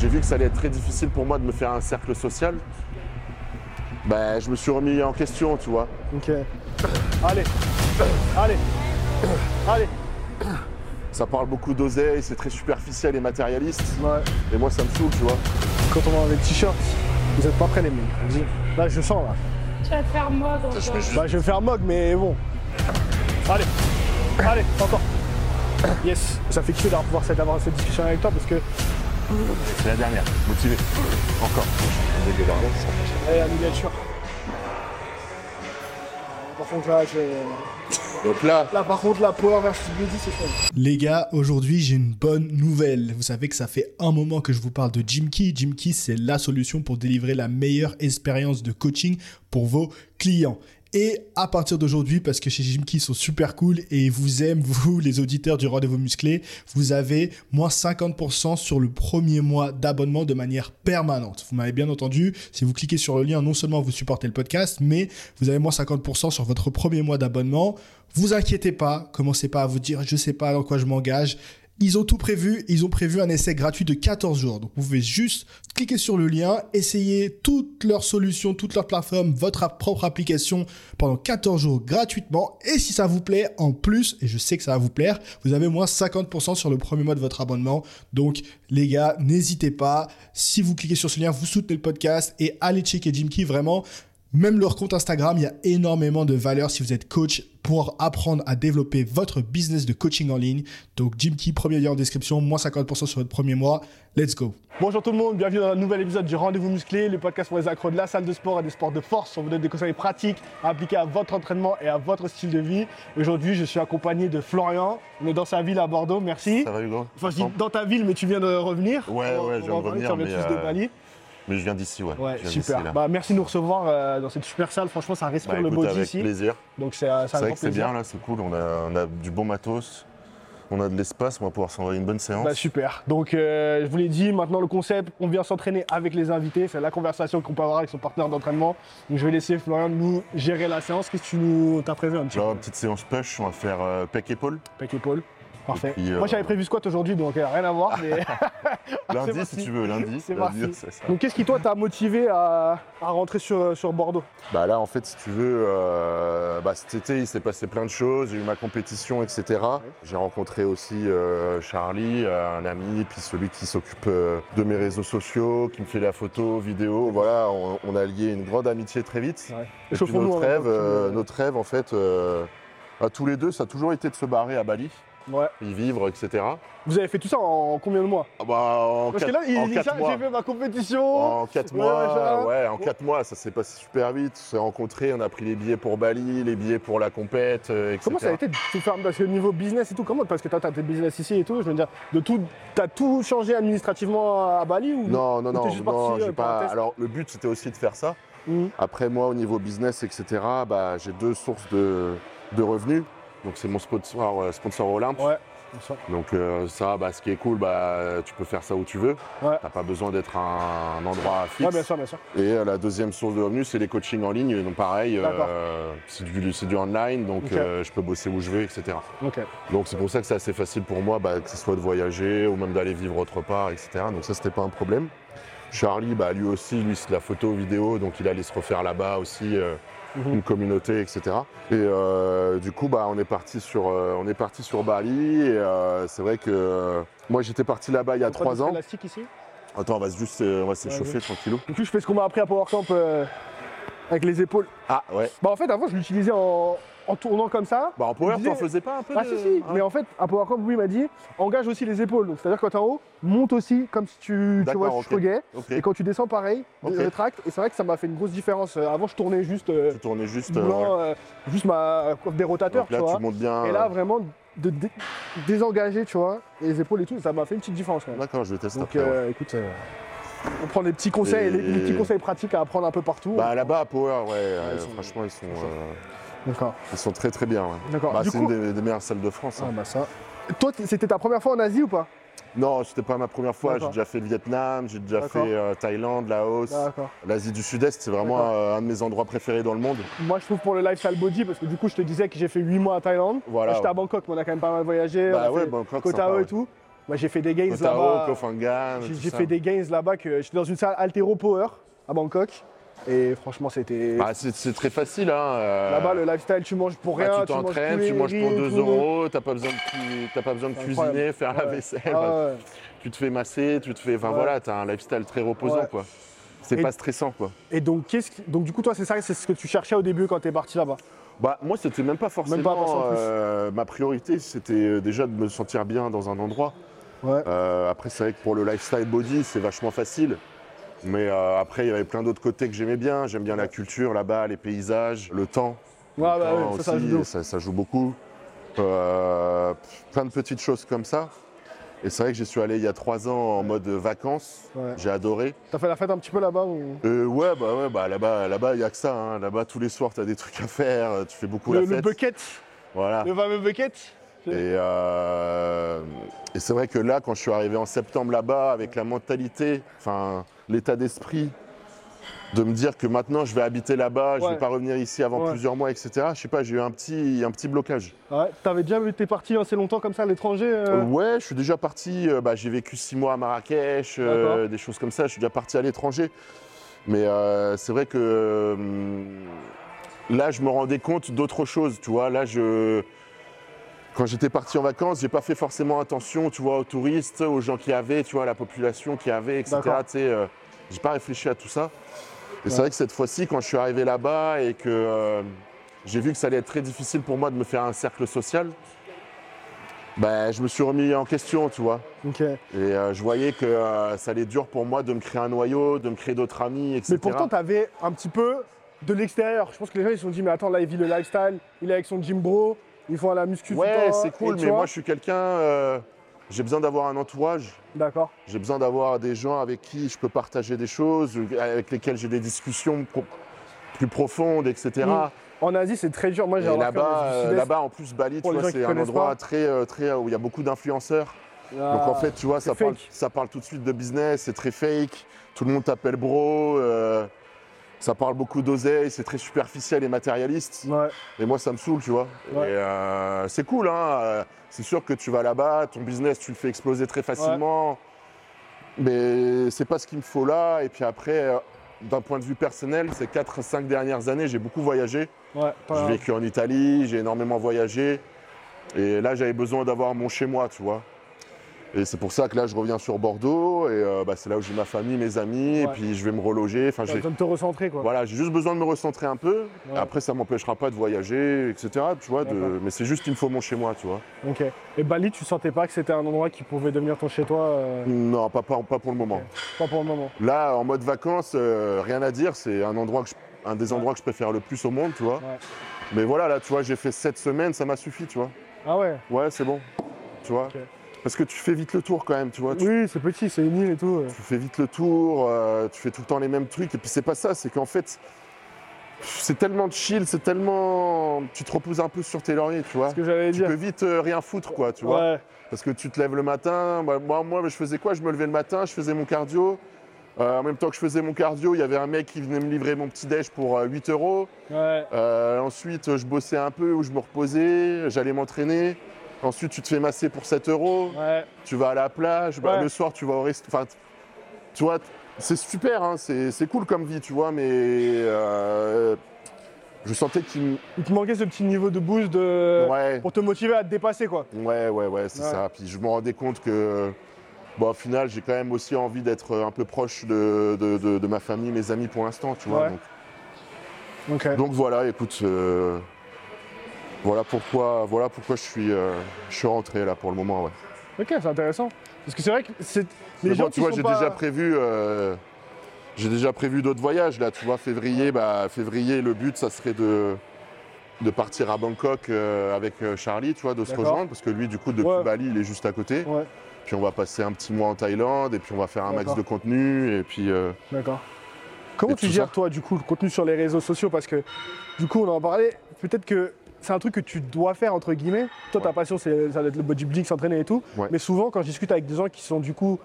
j'ai vu que ça allait être très difficile pour moi de me faire un cercle social. Ben, je me suis remis en question, tu vois. Ok. Allez. Allez. Allez. Ça parle beaucoup d'oseille, c'est très superficiel et matérialiste. Ouais. Et moi, ça me saoule, tu vois. Quand on va avec le t-shirt, vous êtes pas prêts les mecs. Là, je sens là. Tu vas te faire. Je mets juste- Bah, je vais faire mog, mais bon. Allez. Allez, encore. Yes. Ça fait kiffer d'avoir pouvoir cette- d'avoir cette discussion avec toi parce que. C'est la dernière, motivé. Encore. Allez, la miniature. Par contre, là, je... Donc là, là, par contre, la power versus Bloody, c'est fun. Les gars, aujourd'hui j'ai une bonne nouvelle. Vous savez que ça fait un moment que je vous parle de Jimkey. Jimkey, c'est la solution pour délivrer la meilleure expérience de coaching pour vos clients. Et à partir d'aujourd'hui, parce que chez Jimkey ils sont super cool et vous aiment, vous les auditeurs du rendez-vous musclé, vous avez moins 50% sur le premier mois d'abonnement de manière permanente. Vous m'avez bien entendu, si vous cliquez sur le lien, non seulement vous supportez le podcast, mais vous avez moins 50% sur votre premier mois d'abonnement. Vous inquiétez pas, commencez pas à vous dire je sais pas dans quoi je m'engage. Ils ont tout prévu, ils ont prévu un essai gratuit de 14 jours. Donc vous pouvez juste cliquer sur le lien, essayer toutes leurs solutions, toutes leurs plateformes, votre propre application pendant 14 jours gratuitement. Et si ça vous plaît, en plus, et je sais que ça va vous plaire, vous avez moins 50% sur le premier mois de votre abonnement. Donc les gars, n'hésitez pas. Si vous cliquez sur ce lien, vous soutenez le podcast et allez checker Jimkey vraiment. Même leur compte Instagram, il y a énormément de valeur si vous êtes coach pour apprendre à développer votre business de coaching en ligne. Donc, Jimkey, premier lien en description, moins 50% sur votre premier mois. Let's go. Bonjour tout le monde, bienvenue dans un nouvel épisode du Rendez-vous Musclé, le podcast pour les accros de la salle de sport et des sports de force. On vous donne des conseils pratiques à appliquer à votre entraînement et à votre style de vie. Aujourd'hui, je suis accompagné de Florian. On est dans sa ville à Bordeaux, merci. ça va Hugo? Enfin, je dis dans ta ville, mais tu viens de revenir. Ouais, On- ouais, on je viens en de revenir, tu reviens mais, tous de euh, Bali. Mais je viens d'ici, ouais. Ouais, super. Bah, merci de nous recevoir euh, dans cette super salle. Franchement, ça respire Bah, le body avec ici. plaisir. Donc, c'est euh, un vrai grand que c'est bien là, c'est cool. On a, on a du bon matos, on a de l'espace, on va pouvoir s'envoyer une bonne séance. Bah, super. Donc, euh, je vous l'ai dit, maintenant le concept, on vient s'entraîner avec les invités. C'est la conversation qu'on peut avoir avec son partenaire d'entraînement. Donc, je vais laisser Florian nous gérer la séance. Qu'est-ce que tu nous t'as prévu un petit Genre, petite séance push, on va faire euh, pec épaule. Pec épaule. Parfait. puis, euh, Moi, j'avais prévu squat aujourd'hui, donc euh, rien à voir. Mais... Lundi, si tu veux, lundi. C'est lundi, ça. donc, qu'est-ce qui, toi, t'a motivé à, à rentrer sur, sur Bordeaux? Bah là, en fait, si tu veux, euh, bah, cet été, il s'est passé plein de choses. J'ai eu ma compétition, etc. J'ai rencontré aussi Charlie, un ami, puis celui qui s'occupe de mes réseaux sociaux, qui me fait la photo, vidéo. Voilà, on, on a lié une grande amitié très vite. Ouais. Et puis notre rêve, notre rêve, en fait, à tous les deux, ça a toujours été de se barrer à Bali, Ouais. y vivre, etc. Vous avez fait tout ça en combien de mois Ah bah, en Parce quatre, que là, il j'ai fait ma compétition. En 4 Ouais, mois, ouais, en 4 mois, ça s'est passé super vite. On s'est rencontrés, on a pris les billets pour Bali, les billets pour la compète, euh, etc. Comment ça a été de tout faire Parce que niveau business et tout, comment Parce que toi, t'as tes business ici et tout, je veux dire, de tout, t'as tout changé administrativement à Bali ou Non, non, Ou non, juste non, parti, euh, pas. Alors, le but, c'était aussi de faire ça. Mhm. Après, moi, au niveau business, etc., bah, j'ai deux sources de, de revenus. Donc, c'est mon sponsor, euh, sponsor Olympe. Ouais. Donc, euh, ça, bah, ce qui est cool, bah, tu peux faire ça où tu veux. Ouais. T'as pas besoin d'être un endroit fixe. Ouais, bien sûr, bien sûr. Et euh, la deuxième source de revenus, c'est les coachings en ligne. Donc pareil, euh, c'est du, online, donc je peux bosser où je veux, etc. Donc c'est pour ça que c'est assez facile pour moi, bah, que ce soit de voyager ou même d'aller vivre autre part, etc. Donc ça, c'était pas un problème. Charlie, bah, lui aussi, lui, c'est de la photo, vidéo, donc il allait se refaire là-bas aussi, Mhm. une communauté, etc. Et euh, du coup, bah, on est parti sur, euh, on est parti sur Bali. Et euh, c'est vrai que moi, j'étais parti là-bas il y a trois ans. élastiques ici? Attends, on va juste, on va s'échauffer tranquillou. Du coup, je fais ce qu'on m'a appris à Power Camp avec les épaules. Ah ouais. Bah, en fait, avant, je l'utilisais en, en tournant comme ça. Bah en power, disait- t'en faisais pas un peu Ah, de- si, si. Ah. Mais en fait, à Power Camp, oui, m'a dit engage aussi les épaules. Donc, c'est-à-dire quand t'es en haut, monte aussi comme si tu, tu vois, ok. tu shruguais. Ok. Et quand tu descends, pareil, Ok. rétracte. Et c'est vrai que ça m'a fait une grosse différence. Euh, Avant, je tournais juste. euh, Tu tournais juste. euh, blanc, ouais. euh, juste ma coiffe des rotateurs, Donc là, tu vois. tu montes bien. Et là, vraiment, de dé- désengager, tu vois, les épaules et tout, ça m'a fait une petite différence. D'accord, je vais tester Donc, après. ouais. écoute, on prend des petits conseils, Et- les, les petits conseils pratiques à apprendre un peu partout. Bah là-bas, à Power, ouais, ils sont- franchement, ils sont, D'accord, ils sont très très bien. ouais. d'accord. Bah, c'est coup, une des, des meilleures salles de France. ah, hein. bah ça. Toi, c'était ta première fois en Asie ou pas? Non, c'était pas ma première fois. J'ai déjà fait le Vietnam, j'ai déjà fait euh, Thaïlande, Laos. L'Asie du Sud-Est, c'est vraiment euh, un de mes endroits préférés dans le monde. Moi, je trouve pour le lifestyle body, parce que du coup, je te disais que j'ai fait 8 mois à Thaïlande. Voilà. J'étais à Bangkok, mais on a quand même pas mal voyagé. Bah on a ouais, fait Bangkok, Koh Tao et tout. Bah, j'ai fait des gains là-bas. J'ai fait des gains là-bas que j'étais dans une salle Altero Power à Bangkok. Et franchement, c'était. Bah, c'est très facile. Hein, euh, Là-bas, le lifestyle, tu manges pour rien. bah, tu manges t'entraînes, tu manges pour riz, 2 tout. euros, t'as pas besoin de, pas besoin de cuisiner, faire la vaisselle. Ah bah, ouais. Tu te fais masser, tu te fais. Enfin Ouais. voilà, t'as un lifestyle très reposant quoi. C'est pas stressant quoi. Et donc, qu'est-ce qui- donc, du coup, toi, c'est ça, c'est ce que tu cherchais au début quand t'es parti là-bas? Bah moi c'était même pas forcément Même pas, euh, ma priorité, c'était euh, déjà de me sentir bien dans un endroit. Ouais. Euh, après c'est vrai que pour le lifestyle body c'est vachement facile. Mais euh, après il y avait plein d'autres côtés que j'aimais bien. J'aime bien la culture là-bas, les paysages, le temps. Ouais, Le bah oui, ça, ça aussi, joue ça, ça joue beaucoup. Euh, plein de petites choses comme ça. Et c'est vrai que j'y suis allé il y a trois ans en mode vacances. Ouais. J'ai adoré. T'as fait la fête un petit peu là-bas ou... Euh, ouais, bah ouais, bah là-bas, là-bas, il y a que ça. hein. Là-bas, tous les soirs, tu as des trucs à faire. Tu fais beaucoup le, la le fête. bucket? Voilà. Le fameux bucket? Et, euh, et c'est vrai que là, quand je suis arrivé en septembre là-bas, avec la mentalité, enfin l'état d'esprit, de me dire que maintenant je vais habiter là-bas, je Ouais. vais pas revenir ici avant Ouais. plusieurs mois, etc. Je sais pas, j'ai eu un petit, un petit blocage. Ouais. T'avais déjà été parti assez longtemps comme ça à l'étranger euh Euh, ouais, je suis déjà parti. euh, bah, j'ai vécu six mois à Marrakech, euh, des choses comme ça. Je suis déjà parti à l'étranger. Mais c'est vrai que hum, là, je me rendais compte d'autre chose. Tu vois, là, je. Quand j'étais parti en vacances, j'ai pas fait forcément attention, tu vois, aux touristes, aux gens qui avaient, tu vois, à la population qui avait, etc. Tu sais, euh, j'ai pas réfléchi à tout ça. Et c'est vrai que cette fois-ci, quand je suis arrivé là-bas et que euh, j'ai vu que ça allait être très difficile pour moi de me faire un cercle social, ben, je me suis remis en question, tu vois. Et euh, je voyais que euh, ça allait être dur pour moi de me créer un noyau, de me créer d'autres amis, etc. Mais pourtant, t'avais un petit peu de l'extérieur. Je pense que les gens ils se sont dit, mais attends, là, il vit le lifestyle, il est avec son gym bro, ils font à la muscu ouais, c'est cool, mais moi je suis quelqu'un, euh, j'ai besoin d'avoir un entourage, D'accord. j'ai besoin d'avoir des gens avec qui je peux partager des choses, avec lesquels j'ai des discussions pro- plus profondes, etc. Mm. En Asie, c'est très dur. Moi, j'ai là-bas, euh, là-bas, en plus, Bali, tu vois, c'est un endroit pas. très, euh, très, où il y a beaucoup d'influenceurs. Ah, Donc en fait, tu vois, ça parle, ça parle tout de suite de business, c'est très fake. Tout le monde t'appelle bro. euh, ça parle beaucoup d'oseille, c'est très superficiel et matérialiste. Ouais. Et moi, ça me saoule, tu vois. Ouais. Et euh, c'est cool, hein. euh, C'est sûr que tu vas là-bas, ton business, tu le fais exploser très facilement. Mais c'est pas ce qu'il me faut là. Et puis après, euh, d'un point de vue personnel, ces 4-5 dernières années, j'ai beaucoup voyagé. J'ai vécu en Italie, j'ai énormément voyagé. Et là, j'avais besoin d'avoir mon chez moi, tu vois. Et c'est pour ça que là, je reviens sur Bordeaux. Et euh, bah, c'est là où j'ai ma famille, mes amis. Et puis, je vais me reloger. Enfin, j'ai besoin de te recentrer, quoi. voilà, j'ai juste besoin de me recentrer un peu. Ouais. Après, ça m'empêchera pas de voyager, etc. Tu vois, de-. Mais c'est juste qu'il me faut mon chez moi, tu vois. Ok. Et Bali, tu sentais pas que c'était un endroit qui pouvait devenir ton chez toi euh, Non, pas, pas, pas pour le moment. Pas pour le moment. Là, en mode vacances, euh, rien à dire. C'est un endroit que je- un des endroits que je préfère le plus au monde, tu vois. Mais voilà, là, tu vois, j'ai fait sept semaines, ça m'a suffi, tu vois. Ah ouais. Ouais, c'est bon. Tu vois. Parce que tu fais vite le tour quand même, tu vois. Tu, Oui, c'est petit, c'est une île et tout. tu fais vite le tour, euh, tu fais tout le temps les mêmes trucs. Et puis c'est pas ça, c'est qu'en fait, c'est tellement chill, c'est tellement. Tu te reposes un peu sur tes lauriers, tu vois. Ce que j'allais Tu peux vite euh, rien foutre, quoi, tu vois. Ouais. Parce que tu te lèves le matin. Moi, moi, moi, je faisais quoi? Je me levais le matin, je faisais mon cardio. Euh, en même temps que je faisais mon cardio, il y avait un mec qui venait me livrer mon petit déj pour euh, 8 euros. Ouais. Ensuite, je bossais un peu où je me reposais, j'allais m'entraîner. Ensuite, tu te fais masser pour 7 euros. Ouais. Tu vas à la plage. bah, Ouais. le soir, tu vas au resto. Enfin, tu vois, c'est super, hein, c'est cool comme vie, tu vois, mais euh, je sentais qu'il me. Il te manquait ce petit niveau de boost de... Ouais. pour te motiver à te dépasser, quoi. Ouais, ouais, ouais, c'est ça. Puis je me rendais compte que, bon, au final, j'ai quand même aussi envie d'être un peu proche de, de- de- de ma famille, mes amis pour l'instant, tu vois. Ouais. Donc, donc voilà, écoute, euh, voilà pourquoi, voilà pourquoi je suis, euh, je suis rentré là pour le moment, ouais. Ok, c'est intéressant. Parce que c'est vrai que c'est les Mais gens bon, tu vois, j'ai pas... déjà prévu, euh, j'ai déjà prévu d'autres voyages là, tu vois. Février, bah, février, le but, ça serait de de partir à Bangkok euh, avec Charlie, tu vois, de se rejoindre, parce que lui, du coup, depuis Ouais. Bali, il est juste à côté. Ouais, Puis on va passer un petit mois en Thaïlande, et puis on va faire un max de contenu, et puis euh, d'accord. Comment tu gères, ça. toi, du coup, le contenu sur les réseaux sociaux? Parce que, du coup, on en parlait, peut-être que c'est un truc que tu dois faire, entre guillemets. Toi, ta passion, c'est, ça doit être le bodybuilding, s'entraîner et tout. Ouais. Mais souvent, quand je discute avec des gens qui sont, du coup,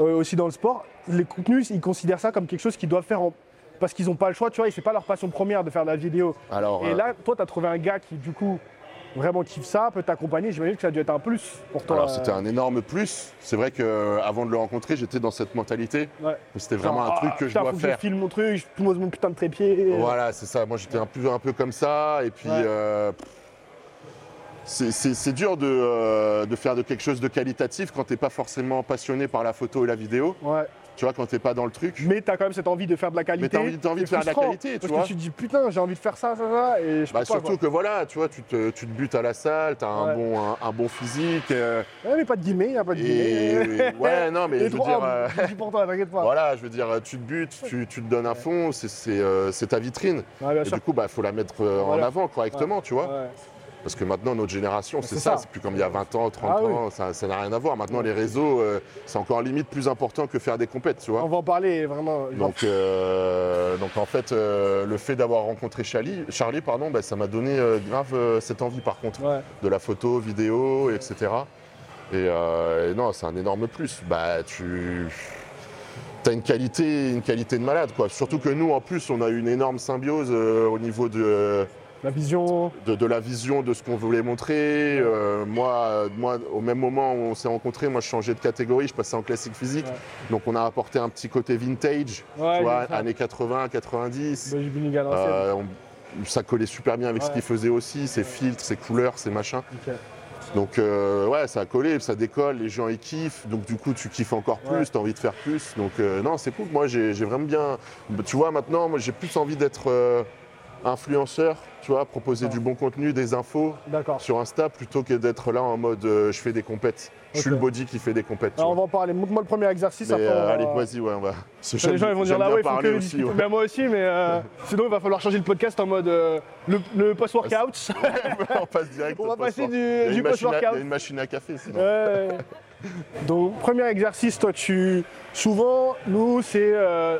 euh, aussi dans le sport, les contenus, ils considèrent ça comme quelque chose qu'ils doivent faire en- parce qu'ils n'ont pas le choix, tu vois, et c'est pas leur passion première de faire de la vidéo. alors. Et euh, là, toi, tu as trouvé un gars qui, du coup, vraiment kiffe ça, peut t'accompagner, j'imagine que ça a dû être un plus pour toi. Alors c'était euh, un énorme plus. C'est vrai qu'avant de le rencontrer, j'étais dans cette mentalité. ouais. C'était vraiment Genre, un truc ah, que je putain, dois faut faire. je filme mon truc, je pose mon putain de trépied. Voilà, c'est ça. Moi, j'étais un peu, un peu comme ça. Et puis, Ouais. euh, c'est dur de, euh, de faire de quelque chose de qualitatif quand t'es pas forcément passionné par la photo et la vidéo. Ouais. Tu vois, quand t'es pas dans le truc. Mais t'as quand même cette envie de faire de la qualité. t'as envie- t'as envie de faire de la qualité, tu parce vois. que tu te dis putain, j'ai envie de faire ça, ça, ça, et je Bah, peux surtout que voilà, tu vois, tu te, tu te butes à la salle, t'as un, bon, un, un bon physique. euh, Ouais, mais pas de guillemets, y a pas de guillemets. et ouais, non, mais Et je veux dire. euh, je dis pour toi, t'inquiète pas. Voilà, je veux dire, tu te butes, tu, tu te donnes à fond, c'est euh, c'est ta vitrine. Ouais, Et du coup, il bah, faut la mettre euh, en avant correctement, tu vois. Parce que maintenant, notre génération, c'est ça, ça. c'est plus comme il y a 20 ans, 30 Ah ans, ça ça n'a rien à voir. Maintenant, les réseaux, euh, c'est encore limite plus important que faire des compètes, tu On vois. va en parler vraiment. Donc, euh, donc en fait, euh, le fait d'avoir rencontré Charlie, Charlie pardon, bah, ça m'a donné grave cette envie, par contre, Ouais. de la photo, vidéo, etc. Et, et non, c'est un énorme plus. Bah, tu as une qualité, une qualité de malade, quoi. Surtout que nous, en plus, on a eu une énorme symbiose au niveau de La vision. de, de la vision de ce qu'on voulait montrer. Euh, moi, moi, au même moment où on s'est rencontrés, moi je changeais de catégorie, je passais en classique physique. Ouais. Donc on a apporté un petit côté vintage, Ouais, tu vois, années 80, 90. Bah. Euh, on- ça collait super bien avec ce qu'il faisait aussi, ses filtres, ses couleurs, ses machins. Donc euh, ouais, ça a collé, ça décolle, les gens ils kiffent, donc du coup tu kiffes encore plus, Ouais. tu as envie de faire plus. Donc euh, non, c'est cool, moi j'ai j'ai vraiment bien... Tu vois, maintenant, moi j'ai plus envie d'être euh, influenceur, tu vois, proposer du bon contenu, des infos sur Insta plutôt que d'être là en mode euh, je fais des compètes. Je suis le body qui fait des compètes. Alors, on va en parler. Montre-moi le premier exercice. Mais, après, euh, allez, vas-y, ouais, on va. Les gens ils vont dire là bien ouais, il faut que aussi. ouais. Ben, moi aussi, mais euh, sinon il va falloir changer le podcast en mode le, le post-workout. on passe direct. on va passer du, Il y a post-workout. une machine à café sinon. Donc, premier exercice, toi, tu. Souvent, nous, c'est.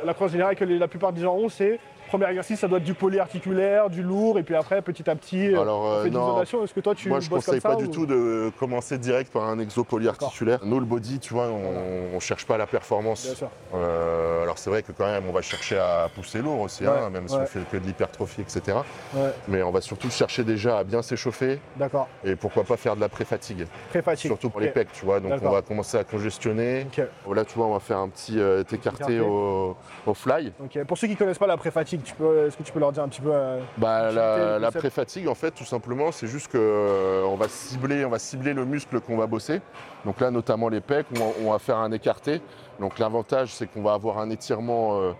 la croix générale que la plupart des gens ont, c'est. Premier exercice, ça doit être du polyarticulaire, du lourd, et puis après, petit à petit, euh, Alors, on euh, fait non. Est-ce que toi, tu Moi, je bosses conseille pas du ou- tout de commencer direct par un exo polyarticulaire. Nous, le body, tu vois, on, cherche pas la performance. Bien sûr. Euh, alors, c'est vrai que quand même, on va chercher à pousser lourd aussi, hein, Ouais, même si on fait que de l'hypertrophie, etc. Ouais, Mais on va surtout chercher déjà à bien s'échauffer d'accord. et pourquoi pas faire de la pré-fatigue. Très fatigue. Surtout pour les pecs, tu vois. Donc, on va commencer à congestionner. Ok, Là, tu vois, on va faire un petit euh, écarté Écarté. au, au fly. ok. Pour ceux qui connaissent pas la pré-fatigue, tu peux- est-ce que tu peux leur dire un petit peu euh, Bah, la, pré-fatigue, en fait, tout simplement, c'est juste que euh, on va cibler, on va cibler le muscle qu'on va bosser. Donc là, notamment les pecs, on va, on va faire un écarté. Donc l'avantage, c'est qu'on va avoir un étirement, euh,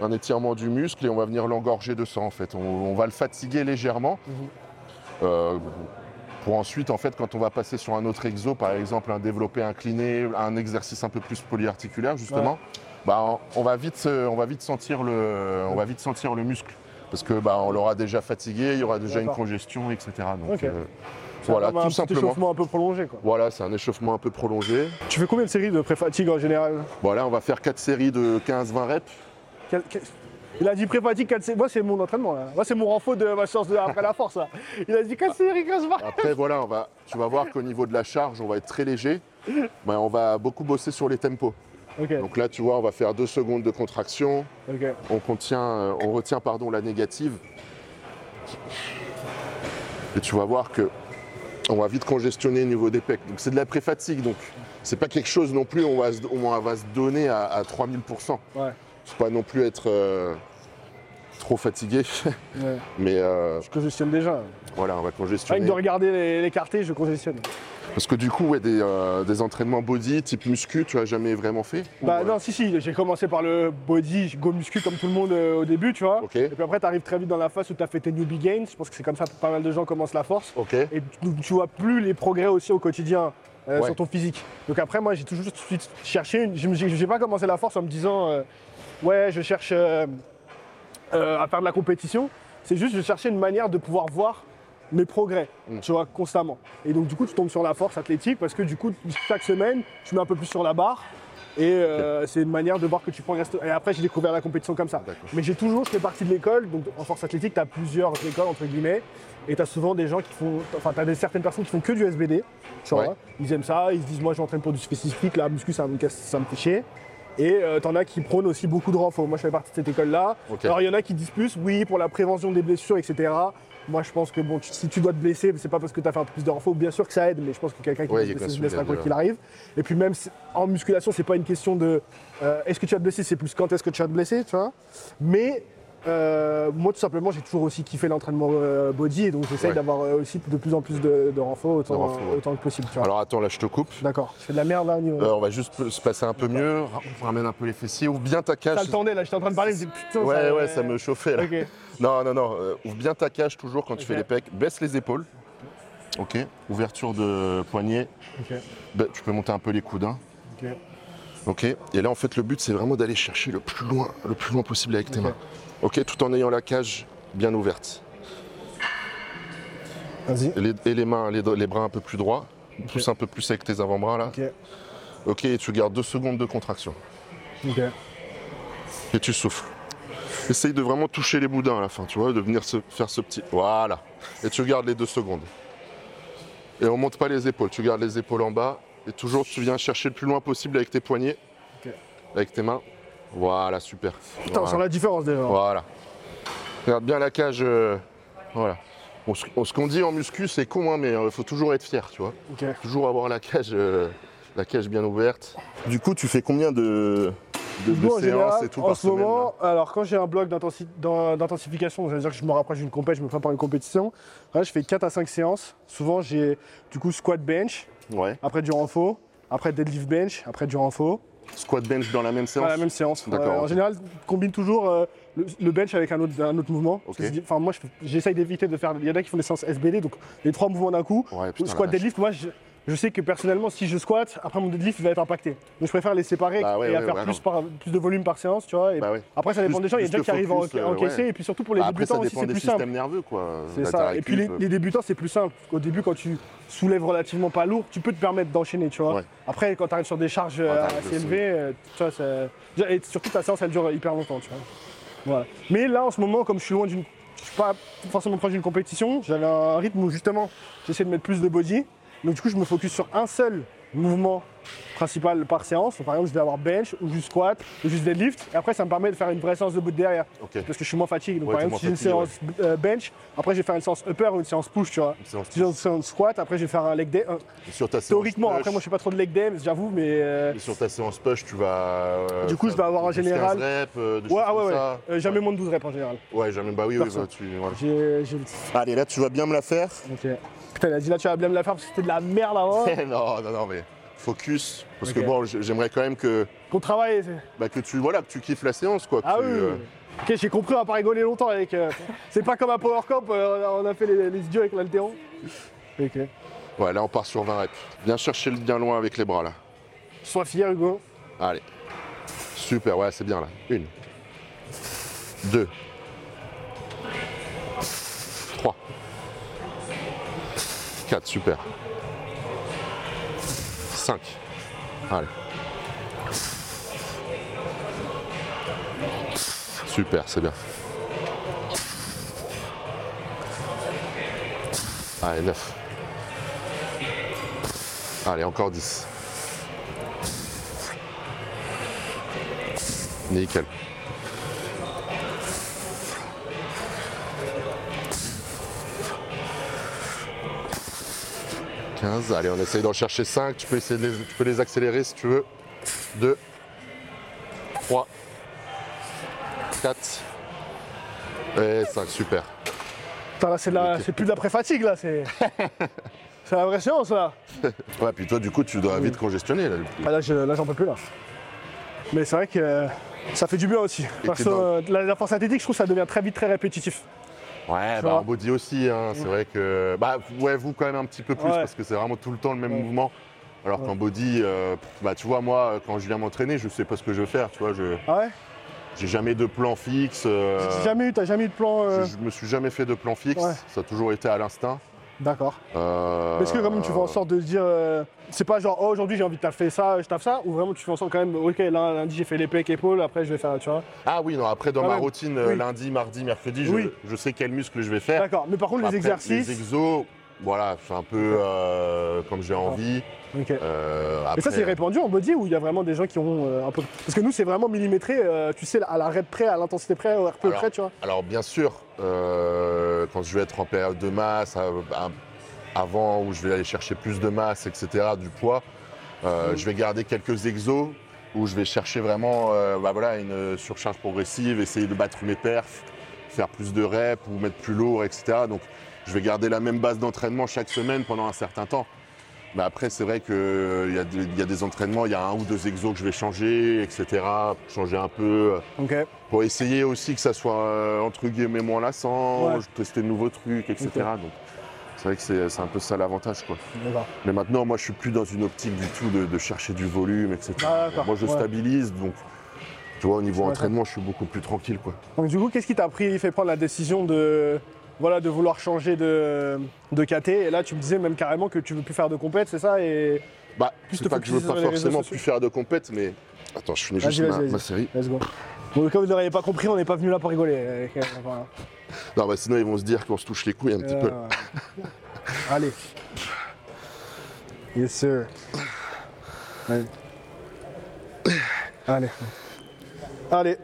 un étirement du muscle et on va venir l'engorger de sang, en fait. On, on va le fatiguer légèrement. Mhm. Euh, pour ensuite, en fait, quand on va passer sur un autre exo, par exemple un développé incliné, un exercice un peu plus polyarticulaire, justement, bah, on, va vite, se- on va vite sentir le, on va vite sentir le muscle. Parce que bah, on l'aura déjà fatigué, il y aura déjà une congestion, etc. Donc euh, c'est voilà, un tout simplement. échauffement un peu prolongé, quoi. Voilà, c'est un échauffement un peu prolongé. Tu fais combien de séries de pré-fatigue en général? Voilà, on va faire 4 séries de 15-20 reps. Quel- quel- Il a dit pré-fatigue 4 séries. Moi, c'est mon entraînement, là. Moi, c'est mon renfort de ma séance de après la force, là. Il a dit 4 séries, 15 barres. Après, voilà, on va, tu vas voir qu'au niveau de la charge, on va être très léger. Mais on va beaucoup bosser sur les tempos. Donc là, tu vois, on va faire 2 secondes de contraction. ok. On, contient, euh, on retient pardon, la négative. Et tu vas voir que on va vite congestionner au niveau des pecs. Donc c'est de la pré-fatigue. Donc c'est pas quelque chose non plus, on va se, on va se donner à, à 3000%. Ouais, Faut pas non plus être euh, trop fatigué. ouais. Mais euh, Je congestionne déjà. voilà, on va Rien congestionner. que de regarder les- l'écarté, je congestionne. Parce que du coup, ouais, des, euh, des entraînements body type muscu, tu as jamais vraiment fait Bah Ou, euh, non, si, si, j'ai commencé par le body, go muscu comme tout le monde euh, au début, tu vois. Et puis après, tu arrives très vite dans la phase où tu as fait tes newbie gains. Je pense que c'est comme ça que pas mal de gens commencent la force. Et tu, tu vois plus les progrès aussi au quotidien euh, Ouais. sur ton physique. Donc après, moi, j'ai toujours tout de suite cherché. Une, je n'ai pas commencé la force en me disant, euh, ouais, je cherche euh, à faire de la compétition. C'est juste, je cherchais une manière de pouvoir voir mes progrès, tu vois, constamment. Et donc, du coup, tu tombes sur la force athlétique parce que, du coup, chaque semaine, tu mets un peu plus sur la barre. Et euh, c'est une manière de voir que tu prends. Et après, j'ai découvert la compétition comme ça. Mais j'ai toujours fait partie de l'école. Donc, en force athlétique, tu as plusieurs écoles, entre guillemets. Et tu as souvent des gens qui font. Enfin, tu as des, certaines personnes qui font que du SBD. Tu vois. Ouais. Ils aiment ça. Ils se disent, moi, j'entraîne pour du spécifique. La muscu, ça me, casse- ça me fait chier. Et euh, t'en as qui prônent aussi beaucoup de renfort. Moi, je fais partie de cette école-là. Alors, il y en a qui disent plus, oui, pour la prévention des blessures, etc. moi je pense que bon, tu- si tu dois te blesser, c'est pas parce que tu as fait un peu plus de renfort, bien sûr que ça aide, mais je pense que quelqu'un qui Ouais, se blesser se blessera quoi qu'il arrive. Et puis même en musculation, c'est pas une question de euh, est-ce que tu vas te blesser, c'est plus quand est-ce que tu vas te blesser, tu vois. Mais euh, moi tout simplement, j'ai toujours aussi kiffé l'entraînement euh, body, et donc j'essaye Ouais. d'avoir euh, aussi de plus en plus de, de renfort autant, De renfort, ouais. autant que possible, tu vois. Alors attends, là je te coupe. D'accord, je fais de la merde là on va juste se passer un peu mieux. On ramène un peu les fessiers. Ouvre bien ta cage. ça le tendait là, j'étais en train de parler, je me dis putain, Ouais, ça, ouais, ça me chauffait là. Non, non, non. ouvre bien ta cage toujours quand tu fais les pecs. Baisse les épaules. Ok. Ouverture de poignet. Bah, tu peux monter un peu les coudes. hein. Ok. Ok. Et là, en fait, le but, c'est vraiment d'aller chercher le plus loin, le plus loin possible avec tes mains. Ok. Tout en ayant la cage bien ouverte. Vas-y. Et les, et les mains, les, bras un peu plus droits. Pousse un peu plus avec tes avant-bras là. Ok. Ok. Et tu gardes deux secondes de contraction. Ok. Et tu souffles. Essaye de vraiment toucher les boudins à la fin, tu vois, de venir se, faire ce petit. Voilà. Et tu gardes les deux secondes. Et on monte pas les épaules, tu gardes les épaules en bas. Et toujours, tu viens chercher le plus loin possible avec tes poignets, Ok. avec tes mains. Voilà, super. Putain, on sent la différence déjà. Voilà. Regarde bien la cage. euh, Voilà. Ce qu'on dit en muscu, c'est con, hein, mais il faut toujours être fier, tu vois. Toujours avoir la cage, euh, la cage bien ouverte. Du coup, tu fais combien de, séances général, et tout en par ce semaine là moment, alors quand j'ai un bloc d'intensi- d'in- d'intensification, c'est-à-dire que je me rapproche d'une compète, je me prépare une compétition, là, je fais 4 à 5 séances. Souvent, j'ai du coup squat bench, Ouais. après du renfort, après deadlift bench, après du renfort. Squat bench dans la même séance Pas la même séance. D'accord, Euh, En général, combine toujours euh, le, le bench avec un autre, un autre mouvement. Enfin, moi, j'essaye d'éviter de faire. Il y en a qui font des séances SBD, donc les trois mouvements d'un coup. Ouais, putain, squat deadlift, moi, je, je sais que personnellement, si je squatte, après mon deadlift, il va être impacté. Donc, je préfère les séparer Bah ouais, et à faire ouais, plus, non. par- plus de volume par séance, tu vois. et Bah. Après, ça dépend Plus- des gens. Il y a des gens qui arrivent à euh, encaisser, et puis surtout pour les Bah, après, débutants ça aussi, c'est plus systèmes simple. nerveux, quoi. C'est La ça. Et puis les, débutants, c'est plus simple. Au début, quand tu soulèves relativement pas lourd, tu peux te permettre d'enchaîner, tu vois. Après, quand tu arrives sur des charges euh, assez élevées, euh, tu vois, c'est- et surtout ta séance, elle dure hyper longtemps, tu vois. Voilà. Mais là, en ce moment, comme je suis loin d'une, je suis pas forcément proche d'une compétition, j'avais un rythme où justement, j'essaie de mettre plus de body. Donc du coup, je me focus sur un seul mouvement principal par séance. Donc, par exemple, je vais avoir bench ou juste squat ou juste deadlift. Et après, ça me permet de faire une vraie séance de bout derrière. Parce que je suis moins fatigué. Donc Ouais, par exemple, si j'ai une séance euh, bench, après je vais faire une séance upper ou une séance push, tu vois. Une séance Si j'ai une séance squat, après je vais faire un leg day. Sur ta séance Théoriquement, push, après moi je fais pas trop de leg day, mais j'avoue, mais. euh, et sur ta séance push, tu vas. euh, Du coup, je vais avoir en 12, 15 général- reps, euh, des Ouais, choses ah ouais, comme ouais. ça. Euh, jamais moins de 12 reps en général. Ouais, jamais. Bah oui, oui, bah, tu. voilà. Allez, là, tu vas bien me la faire. Ok. Putain, il a dit là, tu vas bien me la faire parce que c'était de la merde avant. non, non, non, mais focus. Parce que bon, j'aimerais quand même que, Qu'on travaille. c'est- bah, que tu, voilà, que tu kiffes la séance, quoi. Ah tu, oui. euh. Ok, j'ai compris, on va pas rigoler longtemps avec. euh, c'est pas comme un Power Camp, euh, on a fait les, les idiots avec l'altéro. Ok. Ouais, là, on part sur 20 reps. Viens chercher le bien loin avec les bras, là. Sois fier, Hugo. Allez. Super, ouais, c'est bien là. Une. Deux. Trois. Quatre, super. Super, c'est bien. Allez, neuf. Allez, encore dix. Nickel. « 15, allez on essaye d'en chercher 5, tu peux essayer de les, tu peux les accélérer si tu veux. 2, 3, 4 et 5, super. C'est de la- plus de l'après-fatigue, là. C'est. c'est la vraie séance, là. Ouais, puis toi du coup tu dois vite congestionner là. Ah, là, je- là, j'en peux plus, là. Mais c'est vrai que euh, ça fait du bien aussi. Parce que euh, la, la force athlétique, je trouve que ça devient très vite très répétitif. Ouais, bah body aussi, hein. c'est vrai que. Bah ouais, vous quand même un petit peu plus parce que c'est vraiment tout le temps le même mouvement. Alors qu'en body, euh, bah tu vois, moi quand je viens m'entraîner, je sais pas ce que je veux faire, tu vois, je Ah ouais? j'ai jamais de plan fixe. euh, Jamais eu, t'as jamais eu de plan. euh, je, je me suis jamais fait de plan fixe, Ouais. ça a toujours été à l'instinct. D'accord. Euh, Est-ce que quand même tu fais en sorte de se dire, euh, c'est pas genre oh, aujourd'hui j'ai envie de taffer ça, je taffe ça, ou vraiment tu fais en sorte quand même, ok là, lundi j'ai fait les pecs épaules, après je vais faire, tu vois? Ah oui, non, après dans Quand ma même. routine, euh, Oui. lundi, mardi, mercredi, je, Oui. je sais quel muscle je vais faire. D'accord, mais par contre les exercices, Les exos, Voilà, je fais un peu euh, comme j'ai envie. Ok. Euh, Et ça, c'est répandu en body ou il y a vraiment des gens qui ont euh, un peu. Parce que nous, c'est vraiment millimétré, euh, tu sais, à la rep près, à l'intensité près, au RPE Alors, près, tu vois. Alors bien sûr, euh, quand je vais être en période de masse, à- à- avant où je vais aller chercher plus de masse, etc., du poids, euh, Mm. je vais garder quelques exos où je vais chercher vraiment euh, bah voilà, une surcharge progressive, essayer de battre mes perfs, faire plus de reps ou mettre plus lourd, etc. Donc je vais garder la même base d'entraînement chaque semaine pendant un certain temps. Mais après, c'est vrai qu'il y, a des- il y a des entraînements, il y a un ou deux exos que je vais changer, etc. pour Changer un peu. euh, pour essayer aussi que ça soit euh, entre guillemets moins lassant, Ouais. tester de nouveaux trucs, etc. Donc c'est vrai que c'est un peu ça l'avantage quoi. Mais maintenant moi je suis plus dans une optique du tout de, de chercher du volume, etc. Ah, moi je Ouais. stabilise donc tu vois au niveau entraînement je suis beaucoup plus tranquille quoi. Donc, du coup, qu'est-ce qui t'a pris, fait prendre la décision de. Voilà, de vouloir changer de, de KT. Et là, tu me disais même carrément que tu veux plus faire de compète, c'est ça? Et... Bah c'est pas que je veux pas forcément plus faire de compète mais attends je finis juste ma, série. Let's go. Bon, comme vous n'auriez pas compris, on n'est pas venu là pour rigoler. euh, voilà. Non bah sinon ils vont se dire qu'on se touche les couilles un petit peu. Euh, Allez. Yes, sir. Allez. Allez. Allez.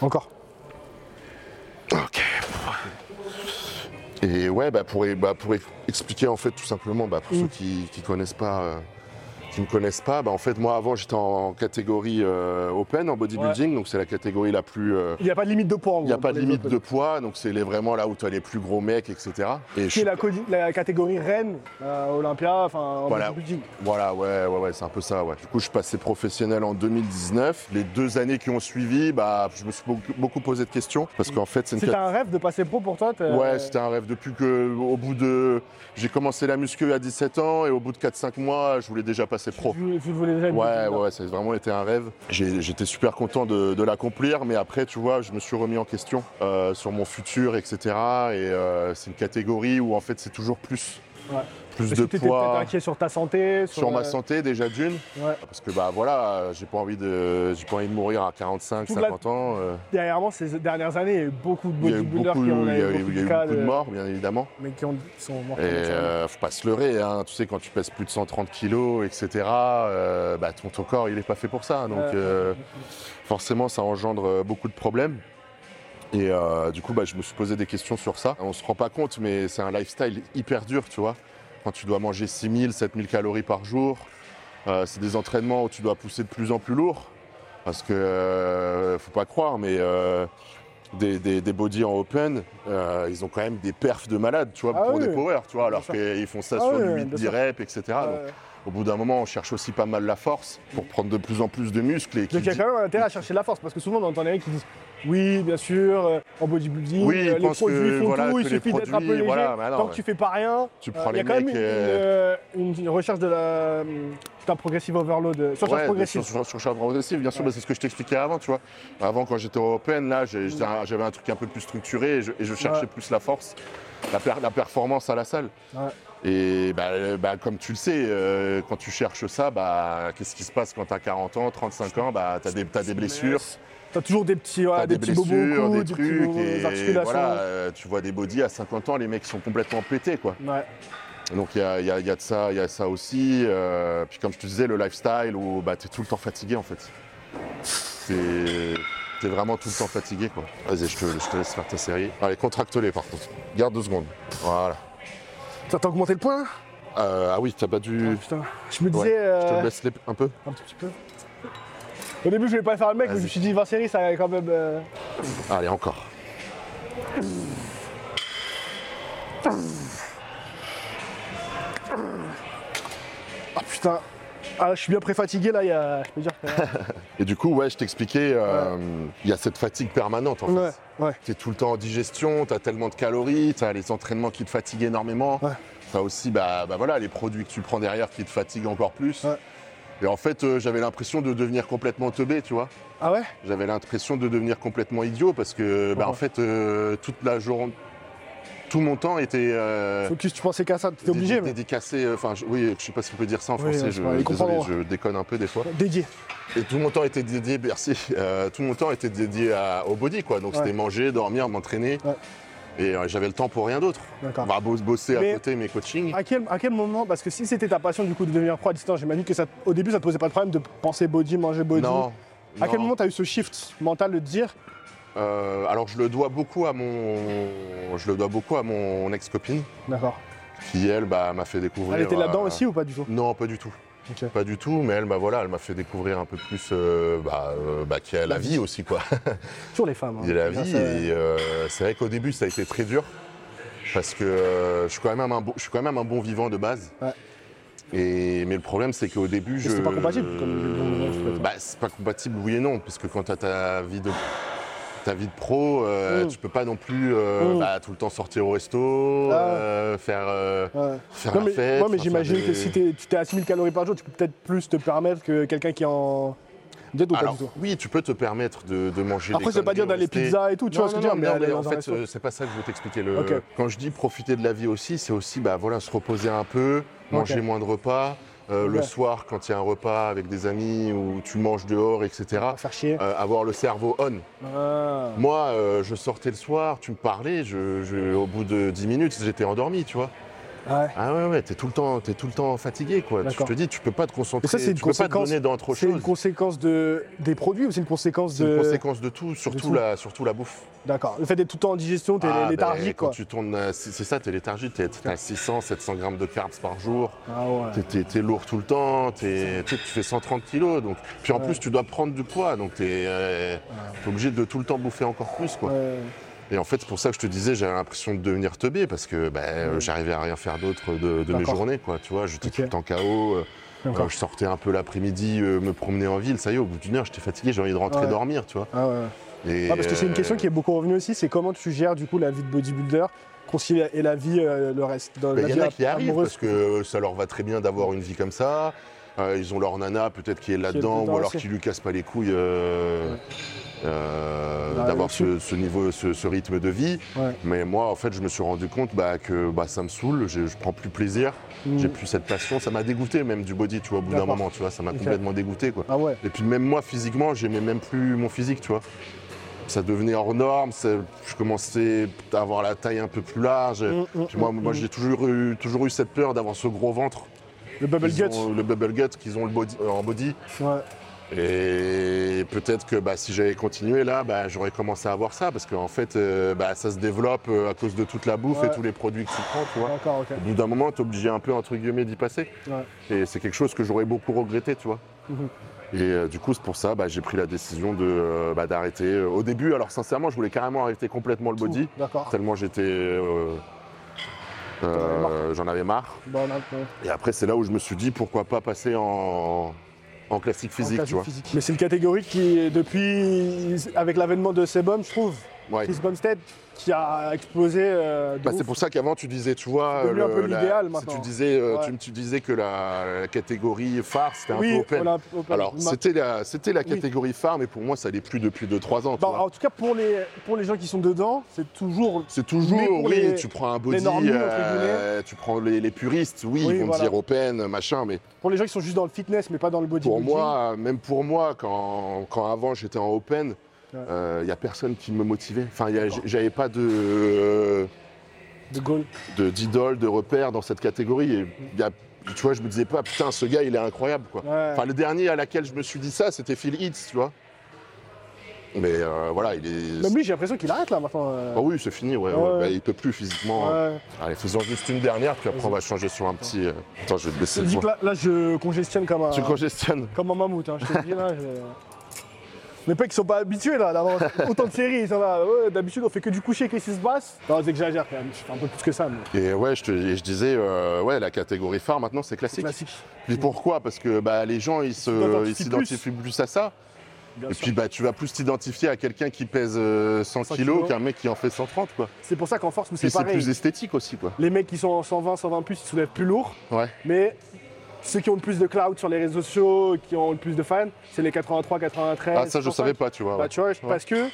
Encore. Et ouais, bah pour, bah pour expliquer en fait tout simplement, bah pour Mm. ceux qui ne connaissent pas, me connaissent pas, bah en fait moi avant j'étais en catégorie euh, open en bodybuilding, donc c'est la catégorie la plus. euh, Il n'y a pas de limite de poids en il n'y a pas de limite open. de poids, donc c'est les- vraiment là où tu as les plus gros mecs, etc. Et je Qui suis est la, la catégorie reine euh, Olympia, enfin en Voilà. bodybuilding. Voilà, ouais, ouais, ouais, c'est un peu ça, ouais. Du coup, je suis passé professionnel en 2019. Les deux années qui ont suivi, bah, je me suis beaucoup, beaucoup posé de questions parce qu'en fait, c'est une C'était cat- un rêve de passer pro pour toi Ouais, c'était un rêve depuis que, au bout de. J'ai commencé la muscu à 17 ans et au bout de 4-5 mois, je voulais déjà passer pro. Le déjà Ouais, ouais, ça a vraiment été un rêve. J'étais super content de, de l'accomplir, mais après, tu vois, je me suis remis en question euh, sur mon futur, etc. Et euh, c'est une catégorie où en fait, c'est toujours plus. Ouais. Plus de poids inquiet sur ta santé sur ma euh, santé déjà d'une, Ouais. parce que bah voilà, j'ai pas envie de, j'ai pas envie de mourir à 45, Toute la- 50 ans. euh. Dernièrement, ces dernières années, il y a eu beaucoup de bodybuilders qui ont il y a eu- beaucoup il y a eu beaucoup de morts, bien évidemment. mais qui, ont, sont morts. Et euh, faut pas se leurrer, hein. tu sais, quand tu pèses plus de 130 kilos, etc., euh, bah, ton, ton corps, il est pas fait pour ça. Donc, euh, forcément, ça engendre beaucoup de problèmes. Et euh, du coup, bah, je me suis posé des questions sur ça. On se rend pas compte, mais c'est un lifestyle hyper dur, tu vois. Quand tu dois manger 6000, 7000 calories par jour, euh, c'est des entraînements où tu dois pousser de plus en plus lourd. Parce que, euh, faut pas croire, mais euh, des, des, des body en open, euh, ils ont quand même des perfs de malade, tu vois, Ah pour oui, des oui. powers, tu vois, alors qu'ils font ça Ah sur oui, du oui, 8, bien 10 sûr. reps, etc. Donc, au bout d'un moment, on cherche aussi pas mal la force pour prendre de plus en plus de muscles. Et donc il y a quand même un intérêt à chercher la force parce que souvent on entend les mecs qui disent oui, bien sûr, euh, en bodybuilding, Oui, euh, les produits que, font voilà, tout, il suffit d'être un peu léger. voilà, non, Tant ouais. que tu fais pas rien, Tu euh, prends il y a les quand même mecs, une, euh, une- une recherche de la d'un progressive overload, euh, surcharge Ouais, progressive. Sur, sur, sur charge progressive, bien sûr, bah, c'est ce que je t'expliquais avant, tu vois. Avant, quand j'étais au Open, là, j'avais un truc un peu plus structuré et je, et je cherchais plus la force, la, per- la performance à la salle. Ouais. Et bah, euh, bah, comme tu le sais, euh, quand tu cherches ça, bah, qu'est-ce qui se passe quand tu as 40 ans, 35 ans? Bah, Tu as, des t'as des blessures, T'as toujours des petits, tu as des, des petits bobos blessures, des des trucs, et articulations. voilà, euh, tu vois des bodies à 50 ans, les mecs sont complètement pétés, quoi. Ouais. Donc il y a, il y a- il y a de ça, il y a ça aussi. euh, puis comme je te disais, le lifestyle où bah, tu es tout le temps fatigué en fait. C'est es vraiment tout le temps fatigué quoi. Vas-y, je te, je te laisse faire ta série. Allez, contracte-les par contre. Garde deux secondes. Voilà. Ça t'a augmenté le point Euh, ah oui, t'as battu. Putain, je me Ouais, disais Je te euh, laisse les- un peu. un petit peu. Au début, je voulais pas faire le mec, mais je me suis dit 20 séries, ça a quand même. euh, Allez, encore. Ah putain, ah, je suis bien pré-fatigué là, y a... je peux dire. que- Et du coup, ouais, je t'expliquais, euh, il y a cette fatigue permanente en fait. Ouais, ouais. Tu es tout le temps en digestion, tu as tellement de calories, tu as les entraînements qui te fatiguent énormément. Tu as aussi bah, bah voilà, les produits que tu prends derrière qui te fatiguent encore plus. Et en fait, euh, j'avais l'impression de devenir complètement teubé, tu vois. Ah ouais? J'avais l'impression de devenir complètement idiot parce que, bah, en fait, euh, toute la journée, tout mon temps était euh, Focus, tu pensais qu'à ça, t'étais obligé, mais. dédicacé. euh, Enfin, je- oui, je sais pas si on peut dire ça en Oui, français. je, désolé, je déconne un peu des fois. Dédié. Et tout mon temps était dédié, merci, euh, tout mon temps était dédié à- au body, quoi. Donc Ouais. c'était manger, dormir, m'entraîner. Ouais. Et j'avais le temps pour rien d'autre. D'accord. On va bos- bosser Mais- à côté mes coachings. À quel, à quel moment, parce que si c'était ta passion du coup de devenir pro à distance, j'imagine que ça, au début ça te posait pas de problème de penser body, manger body. Non. À quel moment tu as eu ce shift mental de te dire Euh, alors je le dois beaucoup à mon, je le dois beaucoup à mon ex-copine D'accord. qui elle bah, m'a fait découvrir. Elle était là-dedans euh, aussi ou pas du tout? Non, pas du tout. Pas du tout, mais elle, bah, voilà, elle m'a fait découvrir un peu plus euh, bah, euh, bah, qu'il y a la vie aussi. Quoi. Toujours les femmes. hein. Il y a la vie. Et c'est vrai qu'au début, ça a été très dur. Parce que je, suis quand même un bon, je suis quand même un bon vivant de base. Ouais. Et, mais le problème, c'est qu'au début, je. c'était pas compatible, comme bah, c'est pas compatible, oui et non. Parce que quand tu as ta vie de. Ta vie de pro, euh, Mm. tu peux pas non plus euh, Mm. bah, tout le temps sortir au resto, Ah. euh, faire, euh, Ouais. faire Non, la mais, fête. ouais, mais j'imagine que si tu t'es à 6000 calories par jour, tu peux peut-être plus te permettre que quelqu'un qui est en. Ou pas Alors, tout oui, tu peux te permettre de, de manger Après, veut pas dire d'aller pizza et tout, tu Non, vois ce que je veux dire, mais en fait, c'est pas ça que je veux t'expliquer. Le... Quand je dis profiter de la vie aussi, c'est aussi bah, voilà, se reposer un peu, manger moins de repas. Euh, Le soir, quand il y a un repas avec des amis ou tu manges dehors, etc., Pas faire chier. euh, avoir le cerveau on. Ah. Moi, euh, je sortais le soir, tu me parlais, je, je- au bout de 10 minutes, j'étais endormi, tu vois. Ouais. Ah ouais, ouais, t'es tout, le temps- t'es tout le temps fatigué, quoi. Tu te dis, tu peux pas te concentrer, Mais ça, c'est une tu peux pas te conséquence- donner dans autre C'est chose. une conséquence de, des produits ou c'est une conséquence C'est de. une conséquence de tout, surtout, tout. La, surtout la bouffe. D'accord. Le fait d'être tout le temps en digestion, t'es Ah, ben, léthargique quand quoi. tu tournes, euh, c'est c'est ça, t'es léthargique, t'es à 600, 700 grammes de carbs par jour, Ah ouais. t'es- t'es t'es lourd tout le temps, t'es- tu fais 130 kilos, donc, puis en Ouais. plus tu dois prendre du poids, donc t'es es obligé de tout le temps bouffer encore plus. Quoi. Et en fait, c'est pour ça que je te disais, j'avais l'impression de devenir teubé, parce que ben, euh, j'arrivais à rien faire d'autre de, de mes journées, quoi, tu vois, j'étais tout le temps KO. euh, euh, je sortais un peu l'après-midi, euh, me promener en ville, ça y est, au bout d'une heure, j'étais fatigué, j'ai envie de rentrer Ouais. dormir, tu vois. Ah ouais. Et, Ah, parce que c'est une question qui est beaucoup revenue aussi, c'est comment tu gères du coup la vie de bodybuilder concilier et la vie euh, le reste. Ben, Il y vie en a qui arrivent parce que ça leur va très bien d'avoir une vie comme ça. Euh, ils ont leur nana peut-être qui est là-dedans dedans ou alors qui lui casse pas les couilles euh, euh, Ouais, d'avoir ce, ce niveau, ce, ce rythme de vie. Ouais. Mais moi, en fait, je me suis rendu compte bah, que bah, ça me saoule, je, je prends plus plaisir, Mm. j'ai plus cette passion. Ça m'a dégoûté même du body, tu vois, au bout d'un moment, tu vois, ça m'a complètement dégoûté, quoi. Ah ouais. Et puis même moi, physiquement, j'aimais même plus mon physique, tu vois. Ça devenait hors norme, ça- je commençais à avoir la taille un peu plus large. Mm, mm, moi, moi j'ai toujours eu, toujours eu cette peur d'avoir ce gros ventre. Le bubble gut. le bubble gut qu'ils ont le body- euh, en body. Ouais. Et peut-être que bah, si j'avais continué là, bah, j'aurais commencé à avoir ça. Parce qu'en fait, euh, bah, ça se développe euh, à cause de toute la bouffe Ouais. et tous les produits que tu prends, tu vois. Au bout d'un moment, tu es obligé un peu, entre guillemets, d'y passer. Ouais. Et c'est quelque chose que j'aurais beaucoup regretté, tu vois. Mhm. Et euh, du coup, c'est pour ça, bah, j'ai pris la décision de, euh, bah, d'arrêter. Au début, alors sincèrement, je voulais carrément arrêter complètement le body. D'accord. Tellement j'étais. Euh, J'en avais marre. Bon. Et après, c'est là où je me suis dit pourquoi pas passer en, en classique physique, En tu vois. physique. Mais c'est une catégorie qui, depuis, avec l'avènement de Sebum, je trouve, Ouais. Chris Bumstead, qui a explosé. euh, Bah, c'est pour ça qu'avant tu disais, tu vois, un peu l'idéal, maintenant. tu disais, Ouais. tu, tu disais que la, la catégorie phare c'était un oui, peu open. Alors c'était la, c'était la Oui. catégorie phare, mais pour moi ça l'est plus depuis 2-3 ans. vois. en tout cas, pour les, pour les gens qui sont dedans, c'est toujours. C'est toujours, pour oui, les- tu prends un body, normaux, euh, tu prends les, les puristes, oui, ils vont voilà. dire open, machin, mais Pour les gens qui sont juste dans le fitness, mais pas dans le pour bodybuilding. moi, même pour moi, quand, quand avant j'étais en open, il Ouais. n'y a personne qui me motivait. Enfin, j'avais pas de, euh, De goal. de- d'idole, de repère dans cette catégorie. Et y a- tu vois, je me disais pas, putain, ce gars, il est incroyable, quoi. Ouais. Enfin, le dernier à laquelle je me suis dit ça, c'était Phil Hitz, tu vois. Mais euh, voilà, il est. Même lui, j'ai l'impression qu'il arrête là maintenant. euh. Ah oui, c'est fini, ouais. Ouais. ouais. Bah, il peut plus physiquement. Ouais. Allez, faisons juste une dernière, puis après on va changer sur un petit. euh, Attends, je vais te baisser Je dis que là, là, je congestionne comme un, Tu congestionnes. comme un mammouth. Hein, je te dis là. je- Les mecs, ils sont pas habitués là d'avoir autant de séries. Sont là. Ouais, D'habitude, on fait que du coucher avec les 6 basses. Non, j'exagère quand même. Je fais un peu plus que ça. Mais Et ouais, je, te, et je disais, euh, ouais, la catégorie phare maintenant, c'est c'est classique. classique. Puis pourquoi? Parce que bah, les gens, ils se- S'identifient plus. à ça. Bien Et sûr. puis bah, tu vas plus t'identifier à quelqu'un qui pèse euh, 100 100 kilos qu'un mec qui en fait 130, quoi. C'est pour ça qu'en force, c'est c'est pareil. plus esthétique aussi, quoi. Les mecs qui sont en 120, 120 plus, ils soulèvent plus lourd. Ouais. Mais ceux qui ont le plus de cloud sur les réseaux sociaux, qui ont le plus de fans, c'est les 83, 93. Ah, ça, je 105. savais pas, tu vois. Bah, ouais. tu vois, parce que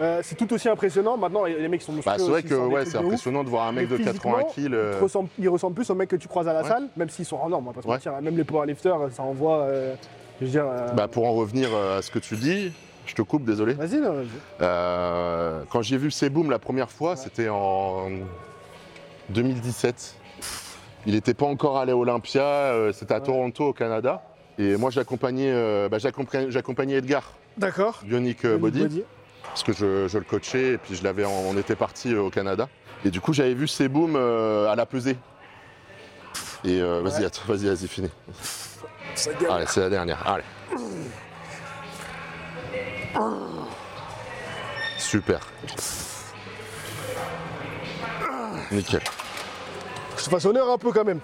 euh, c'est tout aussi impressionnant. Maintenant, les mecs qui sont Bah, c'est vrai que ouais, c'est ouf. impressionnant de voir un mec Mais de 80 physiquement, kills. Ils, euh, ressemblent, ils ressemblent plus aux mecs que tu croises à la Ouais. salle, même s'ils sont en norme, mentir. Même les powerlifters, ça envoie. euh, je veux dire. euh, Bah, pour en revenir euh, à ce que tu dis, Je te coupe, désolé. Vas-y. Euh, quand j'ai vu Seboom la première fois, c'était en 2017. Il n'était pas encore allé à Olympia, euh, c'était à Ouais. Toronto au Canada. Et moi j'accompagnais euh, bah, j'accompagnais Edgar, D'accord. Bionic euh, Body, parce que je, je le coachais et puis je l'avais, en- on était parti au Canada. Et du coup j'avais vu Seboom euh, à la pesée. Et euh, vas-y, attends, vas-y, vas-y, finis. Allez, c'est la dernière. Allez. Super. Nickel. Je te fasse honneur un peu quand même.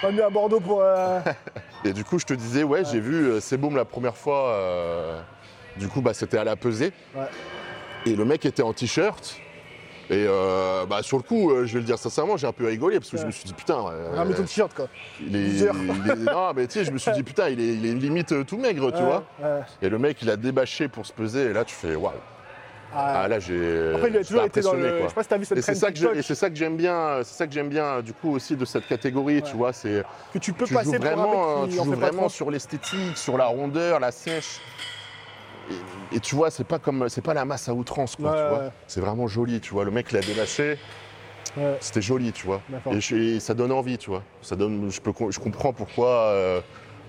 pas mieux à Bordeaux pour. euh, Et du coup, je te disais, ouais, j'ai vu euh, Seboom la première fois. euh, du coup, bah, c'était à la pesée. Ouais. Et le mec était en t-shirt. Et euh, bah, sur le coup, je vais le dire sincèrement, j'ai un peu rigolé parce que je me suis dit, putain. Ramène ton t-shirt quoi. il est, Bizarre. il est- non, mais tu sais, je me suis dit, putain, il est, il est limite tout maigre, tu vois. Et le mec, il a débâché pour se peser. Et là, tu fais, waouh. Ah, Ah, là, j'ai. Après, il a j'étais toujours été dans le. quoi. Je sais pas si t'as vu cette Et c'est ça que j'ai- TikTok et c'est ça que j'aime bien, c'est ça que j'aime bien du coup aussi de cette catégorie, Ouais. tu vois, c'est que tu peux tu passer joues vraiment, euh, tu joues vraiment sur l'esthétique, sur la rondeur, la sèche. Et, et tu vois, c'est pas comme, c'est pas la masse à outrance, quoi, Ouais, tu vois. ouais. C'est vraiment joli, tu vois. Le mec l'a Ouais. c'était joli, tu vois. Et, je- et ça donne envie, tu vois. Ça donne, je peux, je comprends pourquoi euh,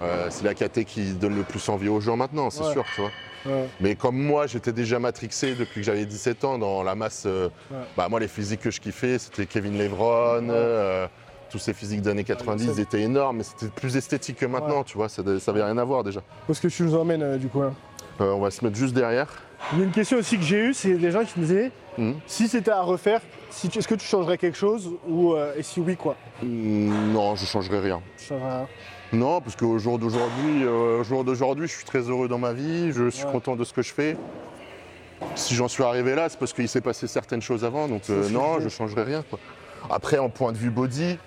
euh, c'est la caté qui donne le plus envie aux gens maintenant, c'est sûr, tu vois. Ouais. Mais comme moi, j'étais déjà matrixé depuis que j'avais 17 ans dans la masse. euh, Ouais. bah, moi, les physiques que je kiffais, c'était Kevin Levron, euh, tous ces physiques des années 90, ça- ils étaient énormes, mais c'était plus esthétique que maintenant, tu vois, ça n'avait rien à voir déjà. Parce que tu nous emmènes euh, du coup. hein. On va se mettre juste derrière. Il y a une question aussi que j'ai eue, c'est des gens qui me disaient Mhm. si c'était à refaire, si est-ce que tu changerais quelque chose ou euh, et si oui quoi? Mm, Non, je rien. Changerais rien. Non, parce qu'au jour d'aujourd'hui, euh, jour d'aujourd'hui, je suis très heureux dans ma vie, je suis Ouais. content de ce que je fais. Si j'en suis arrivé là, c'est parce qu'il s'est passé certaines choses avant, donc euh, non, je dis. changerai rien. Quoi. Après, en point de vue body,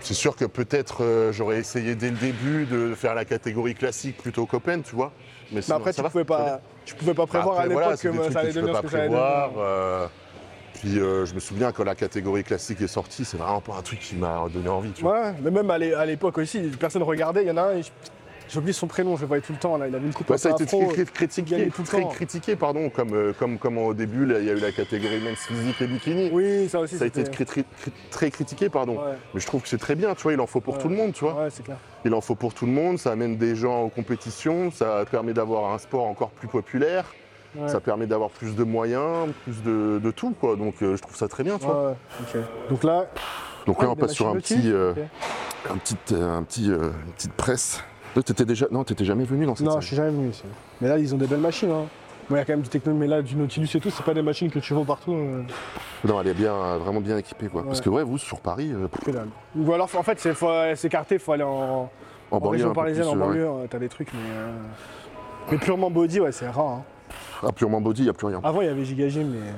c'est sûr que peut-être euh, j'aurais essayé dès le début de faire la catégorie classique plutôt qu'open, tu vois. Mais, après ça tu va, pouvais pas, tu pouvais pas prévoir Après, à l'époque voilà, que ça allait devenir pas ce que ça allait prévoir. devenir. Puis euh, je me souviens quand la catégorie classique est sortie, c'est vraiment pas un truc qui m'a donné envie. Tu vois. Ouais, mais même à l'é- à l'époque aussi, personne regardait. Il y en a un, oublié son prénom, je le voyais tout le temps. Là, il avait une coupe un ça a été afro. très cri- critiqué, tout le très temps. critiqué pardon, comme, euh, comme, comme au début, là, il y a eu la catégorie men's physique et bikini. Oui, ça aussi. ça a été très critiqué, pardon. Ouais, Mais je trouve que c'est très bien, tu vois, il en faut pour Ouais. tout le monde, tu vois. ouais, c'est clair. Il en faut pour tout le monde, ça amène des gens aux compétitions, ça permet d'avoir un sport encore plus populaire, Ouais. ça permet d'avoir plus de moyens, plus de, de tout, quoi. Donc euh, je trouve ça très bien, tu vois. Donc là, Donc Ah, là, on des passe sur un petit, euh, un petit, euh, un petit, euh, une petite presse. Toi, t'étais déjà, non, t'étais jamais venu dans cette non, je suis jamais venu ici. Mais là, ils ont des belles machines. Hein. Bon, il y a quand même du techno, mais là, du Nautilus et tout, c'est pas des machines que tu vois partout. euh, Non, elle est bien, vraiment bien équipée, quoi. Ouais. Parce que ouais, vous sur Paris, euh, que dalle. Ou alors, en fait, c'est faut s'écarter, il faut aller en, en, en banlieue, région peu parisienne, plus, en euh, ouais. banlieue, euh, t'as des trucs, mais. euh, Mais purement body, ouais, c'est rare. hein. Ah, purement body, il n'y a plus rien. Avant, il y avait Giga Gym, mais. euh,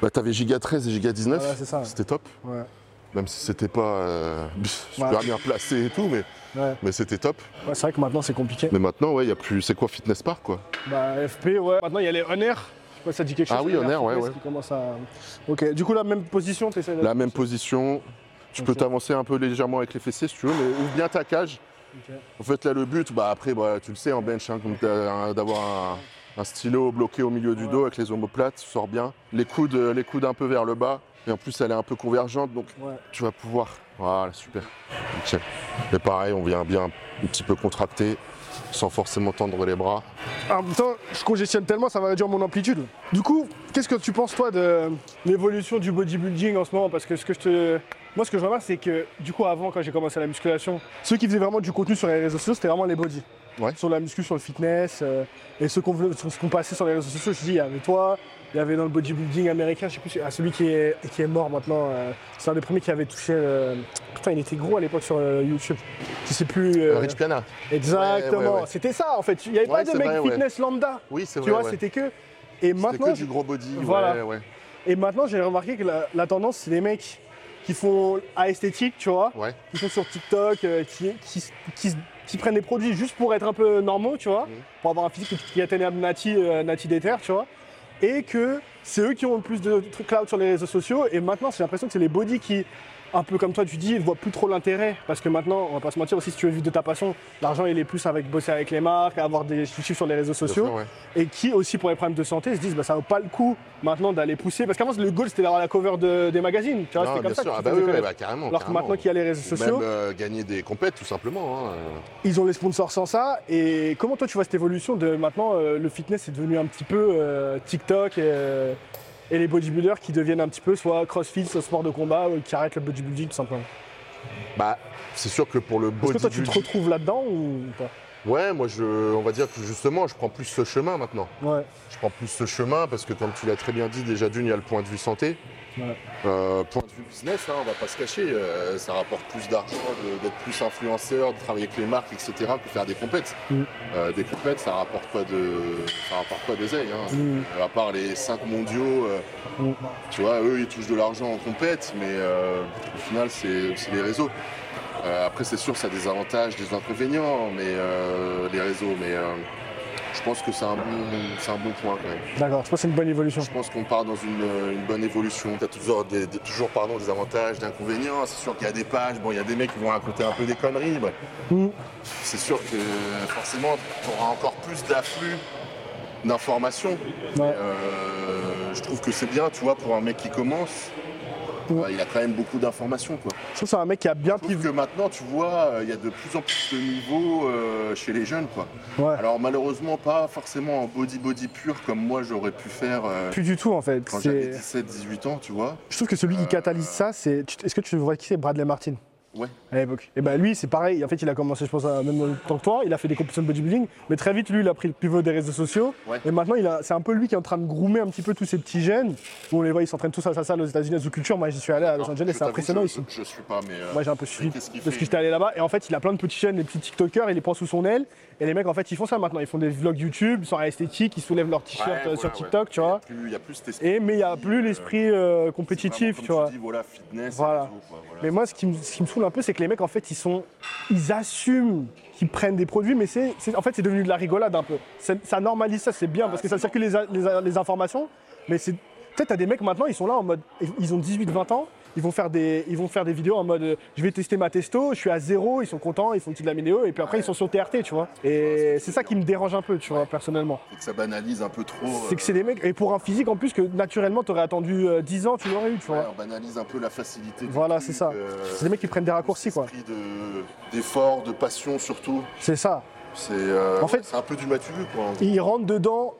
Bah, t'avais Giga 13 et Giga 19, Voilà, c'est ça. c'était top. Ouais. Même si c'était pas euh, super Ouais. bien placé et tout, mais, Ouais. mais c'était top. Ouais, c'est vrai que maintenant, c'est compliqué. Mais maintenant, ouais, il y a plus. C'est quoi Fitness Park, quoi? Bah, FP, ouais. Maintenant, il y a les On Air. Je sais pas si ça dit quelque chose. Ah oui, Air, ouais, ouais. Qui commence à... Ok, du coup, la même position, t'essaies de- La même position. Tu peux t'avancer un peu légèrement avec les fessiers si tu veux, mais ouvre bien ta cage. En fait, là, le but, bah, après, bah, tu le sais, en bench, hein, d'avoir un, un stylo bloqué au milieu du Ouais. dos avec les omoplates, tu sors bien. Les coudes, euh, les coudes un peu vers le bas. Et en plus, elle est un peu convergente, donc Ouais. tu vas pouvoir. Voilà, super. Nickel. Et pareil, on vient bien un petit peu contracter, sans forcément tendre les bras. En même temps, je congestionne tellement, ça va réduire mon amplitude. Du coup, qu'est-ce que tu penses, toi, de l'évolution du bodybuilding en ce moment? Parce que ce que je te. Moi, ce que je remarque, c'est que, du coup, avant, quand j'ai commencé la musculation, ceux qui faisaient vraiment du contenu sur les réseaux sociaux, c'était vraiment les body. Ouais. Sur la muscu, sur le fitness. euh, et qu'on ce qu'on passait sur les réseaux sociaux, je dis, il y avait toi, il y avait dans le bodybuilding américain, je sais plus, ah, celui qui est, qui est mort maintenant. euh, c'est un des premiers qui avait touché. Putain, il était gros à l'époque sur YouTube. Je sais plus. euh, Rich Piana. Exactement. Ouais, ouais, ouais. C'était ça, en fait. Il n'y avait pas de mec vrai, fitness lambda. Oui, c'est Tu vrai. vois, ouais. c'était que. Et maintenant, que du gros body. Voilà. Ouais, ouais. et maintenant, j'ai remarqué que la, la tendance, c'est les mecs qui font à esthétique, tu vois, Ouais. qui sont sur TikTok, euh, qui, qui, qui, qui prennent des produits juste pour être un peu normaux, tu vois, Mhm. pour avoir un physique qui, qui atteignable Nati, euh, Nati tu vois. Et que c'est eux qui ont le plus de trucs cloud sur les réseaux sociaux. Et maintenant, j'ai l'impression que c'est les body qui, un peu comme toi, tu dis, ils voient plus trop l'intérêt. Parce que maintenant, on va pas se mentir aussi, si tu veux vivre de ta passion, l'argent, il est plus avec bosser avec les marques, avoir des chiffres sur les réseaux sociaux. sûr, ouais. Et qui aussi, pour les problèmes de santé, se disent, bah, ça vaut pas le coup maintenant d'aller pousser. Parce qu'avant, le goal, c'était d'avoir la cover de- des magazines. Tu vois, c'était comme bien ça. sûr. que Ah bah oui, bah, carrément. Alors que maintenant qu'il y a les réseaux sociaux, Même euh, gagner des compètes, tout simplement. hein. ils ont les sponsors sans ça. Et comment toi, tu vois cette évolution de maintenant, euh, le fitness est devenu un petit peu euh, TikTok et, euh, et les bodybuilders qui deviennent un petit peu soit crossfit, soit sport de combat, ou qui arrêtent le bodybuilding tout simplement. Bah, c'est sûr que pour le Est-ce que toi, tu te bodybuilding... retrouves là-dedans ou pas? Ouais, moi, je, on va dire que justement, je prends plus ce chemin maintenant. Ouais. Je prends plus ce chemin parce que, comme tu l'as très bien dit, déjà d'une, il y a le point de vue santé. Ouais. Euh, point de vue business, hein, on va pas se cacher, euh, ça rapporte plus d'argent d'être plus influenceur, de travailler avec les marques, etc., que faire des compètes. Mm. Euh, des compètes, ça rapporte pas de, ça rapporte pas d'oseille. Hein. Mm. À part les 5 mondiaux, Mm. tu vois, eux, ils touchent de l'argent en compète, mais au final, c'est les réseaux. Après, c'est sûr, ça a des avantages, des inconvénients, mais les réseaux, mais je pense que c'est un, bon, un bon point quand même. D'accord, je pense que c'est une bonne évolution. Je pense qu'on part dans une, une bonne évolution. Tu as toujours, des, des- toujours pardon, des avantages, des inconvénients. C'est sûr qu'il y a des pages, bon, il y a des mecs qui vont raconter un peu des conneries. Mm. C'est sûr que forcément, tu auras encore plus d'afflux d'informations. Ouais. Euh, je trouve que c'est bien, tu vois, pour un mec qui commence. Bah, il a quand même beaucoup d'informations. Quoi. Je trouve que c'est un mec qui a bien pivé. que maintenant, tu vois, euh, il y a de plus en plus de niveaux euh, chez les jeunes. Quoi. Ouais. Alors malheureusement, pas forcément en body-body pur comme moi j'aurais pu faire euh, Plus du tout en fait. quand j'avais C'est- 17-18 ans, tu vois. Je trouve que celui qui catalyse ça, c'est. Est-ce que tu vois qui c'est Bradley Martin? Ouais. à l'époque. Et ben lui, c'est pareil. En fait, il a commencé, je pense, à même en tant que toi. Il a fait des compétitions de bodybuilding, mais très vite, lui, il a pris le pivot des réseaux sociaux. Ouais. Et maintenant, c'est un peu lui qui est en train de groomer un petit peu tous ces petits jeunes. Où on les voit, ils s'entraînent tous à sa salle aux États-Unis à Zoo Culture. Moi, j'y suis allé à Los Alors, Angeles, c'est impressionnant ici. Je, je suis pas, mais. euh, Moi, j'ai un peu suivi parce que j'étais allé là-bas. Et en fait, il a plein de petits jeunes, des petits TikTokers, il les prend sous son aile. Et les mecs, en fait, ils font ça maintenant. Ils font des vlogs YouTube, ils sont esthétiques, ils soulèvent leurs t-shirts ouais, euh, sur. TikTok, tu Il y a vois. plus- Il y a plus cet esprit. Et mais il n'y a plus l'esprit euh, compétitif, tu vois. voilà, fitness. Voilà. Mais moi, ce qui me un peu, c'est que les mecs, en fait, ils sont, ils assument qu'ils prennent des produits, mais c'est, en fait, c'est devenu de la rigolade un peu. Ça normalise ça, c'est bien parce que ça circule les, les informations, mais c'est, peut-être t'as des mecs maintenant, ils sont là en mode, ils ont 18-20 ans, ils vont faire des, ils vont faire des vidéos en mode, euh, je vais tester ma testo, je suis à zéro, ils sont contents, ils font une petite la vidéo, et puis après ils sont sur TRT, tu vois. Et c'est ça qui me dérange un peu, tu vois, personnellement. Et que ça banalise un peu trop. C'est que c'est des mecs, et pour un physique en plus que naturellement t'aurais attendu euh, 10 ans, tu l'aurais eu, tu euh, ouais, vois. on banalise un peu la facilité. Voilà, c'est ça. euh, C'est des mecs qui prennent des raccourcis, quoi. Esprit de- d'effort, de passion surtout. C'est ça. C'est euh, En fait- c'est un peu du matulu quoi. ils rentrent dedans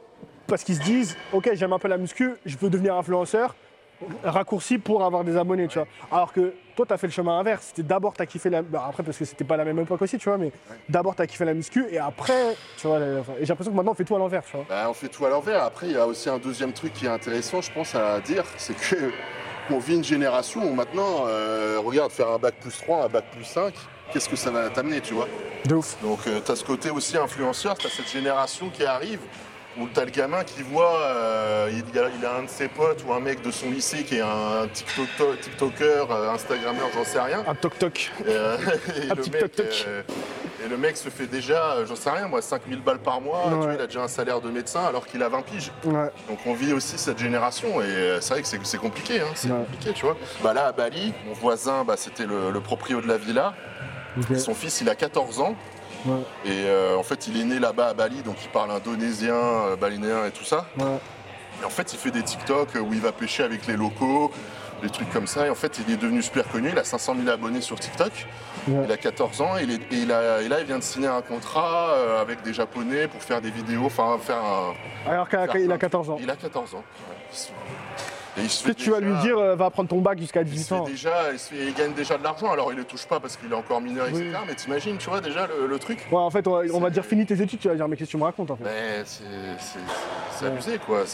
parce qu'ils se disent ok j'aime un peu la muscu, je veux devenir influenceur, raccourci pour avoir des abonnés, tu vois. Alors que toi t'as fait le chemin inverse, c'était d'abord t'as kiffé la bah, après parce que c'était pas la même époque aussi, tu vois, mais d'abord t'as kiffé la muscu et après tu vois, la- enfin, et j'ai l'impression que maintenant on fait tout à l'envers, tu vois. Bah, on fait tout à l'envers. Après, il y a aussi un deuxième truc qui est intéressant, je pense, à dire, c'est que on vit une génération où maintenant, euh, regarde, faire un bac plus 3, un bac plus 5, qu'est-ce que ça va t'amener, tu vois? De ouf. Donc, tu as ce côté aussi influenceur, tu as cette génération qui arrive, où tu as le gamin qui voit, euh, il, a, il a un de ses potes ou un mec de son lycée qui est un TikTok- TikToker, euh, Instagrammeur, j'en sais rien. Un euh, et Un le petit mec, toc-toc. euh, et le mec se fait déjà, j'en sais rien, moi, 5000 balles par mois, tu vois, il a déjà un salaire de médecin alors qu'il a 20 piges. Ouais. Donc on vit aussi cette génération et c'est vrai que c'est- c'est compliqué, hein, c'est Ouais. compliqué, tu vois. Bah là à Bali, mon voisin, bah, c'était le, le proprio de la villa. Son fils, il a 14 ans. Ouais. Et euh, en fait, il est né là-bas à Bali, donc il parle indonésien, euh, balinéen et tout ça. Ouais. Et en fait, il fait des TikTok où il va pêcher avec les locaux, des trucs comme ça. Et en fait, il est devenu super connu. Il a 500 000 abonnés sur TikTok. Ouais. Il a 14 ans et, il est- et il a- et là, il vient de signer un contrat euh, avec des Japonais pour faire des vidéos, enfin faire un. Alors qu'il a, faire il plein a de 14 ans. Il a 14 ans. Ouais. Fait Peut-être tu vas lui dire euh, va prendre ton bac jusqu'à il, se 18 fait ans. déjà, il, se fait- il gagne déjà de l'argent, alors il le touche pas parce qu'il est encore mineur, etc. Mais t'imagines, tu vois déjà le, le truc Ouais, en fait, on va, on va dire finis tes études, tu vas dire mais qu'est-ce que tu me racontes en fait? Mais c'est- c'est abusé quoi.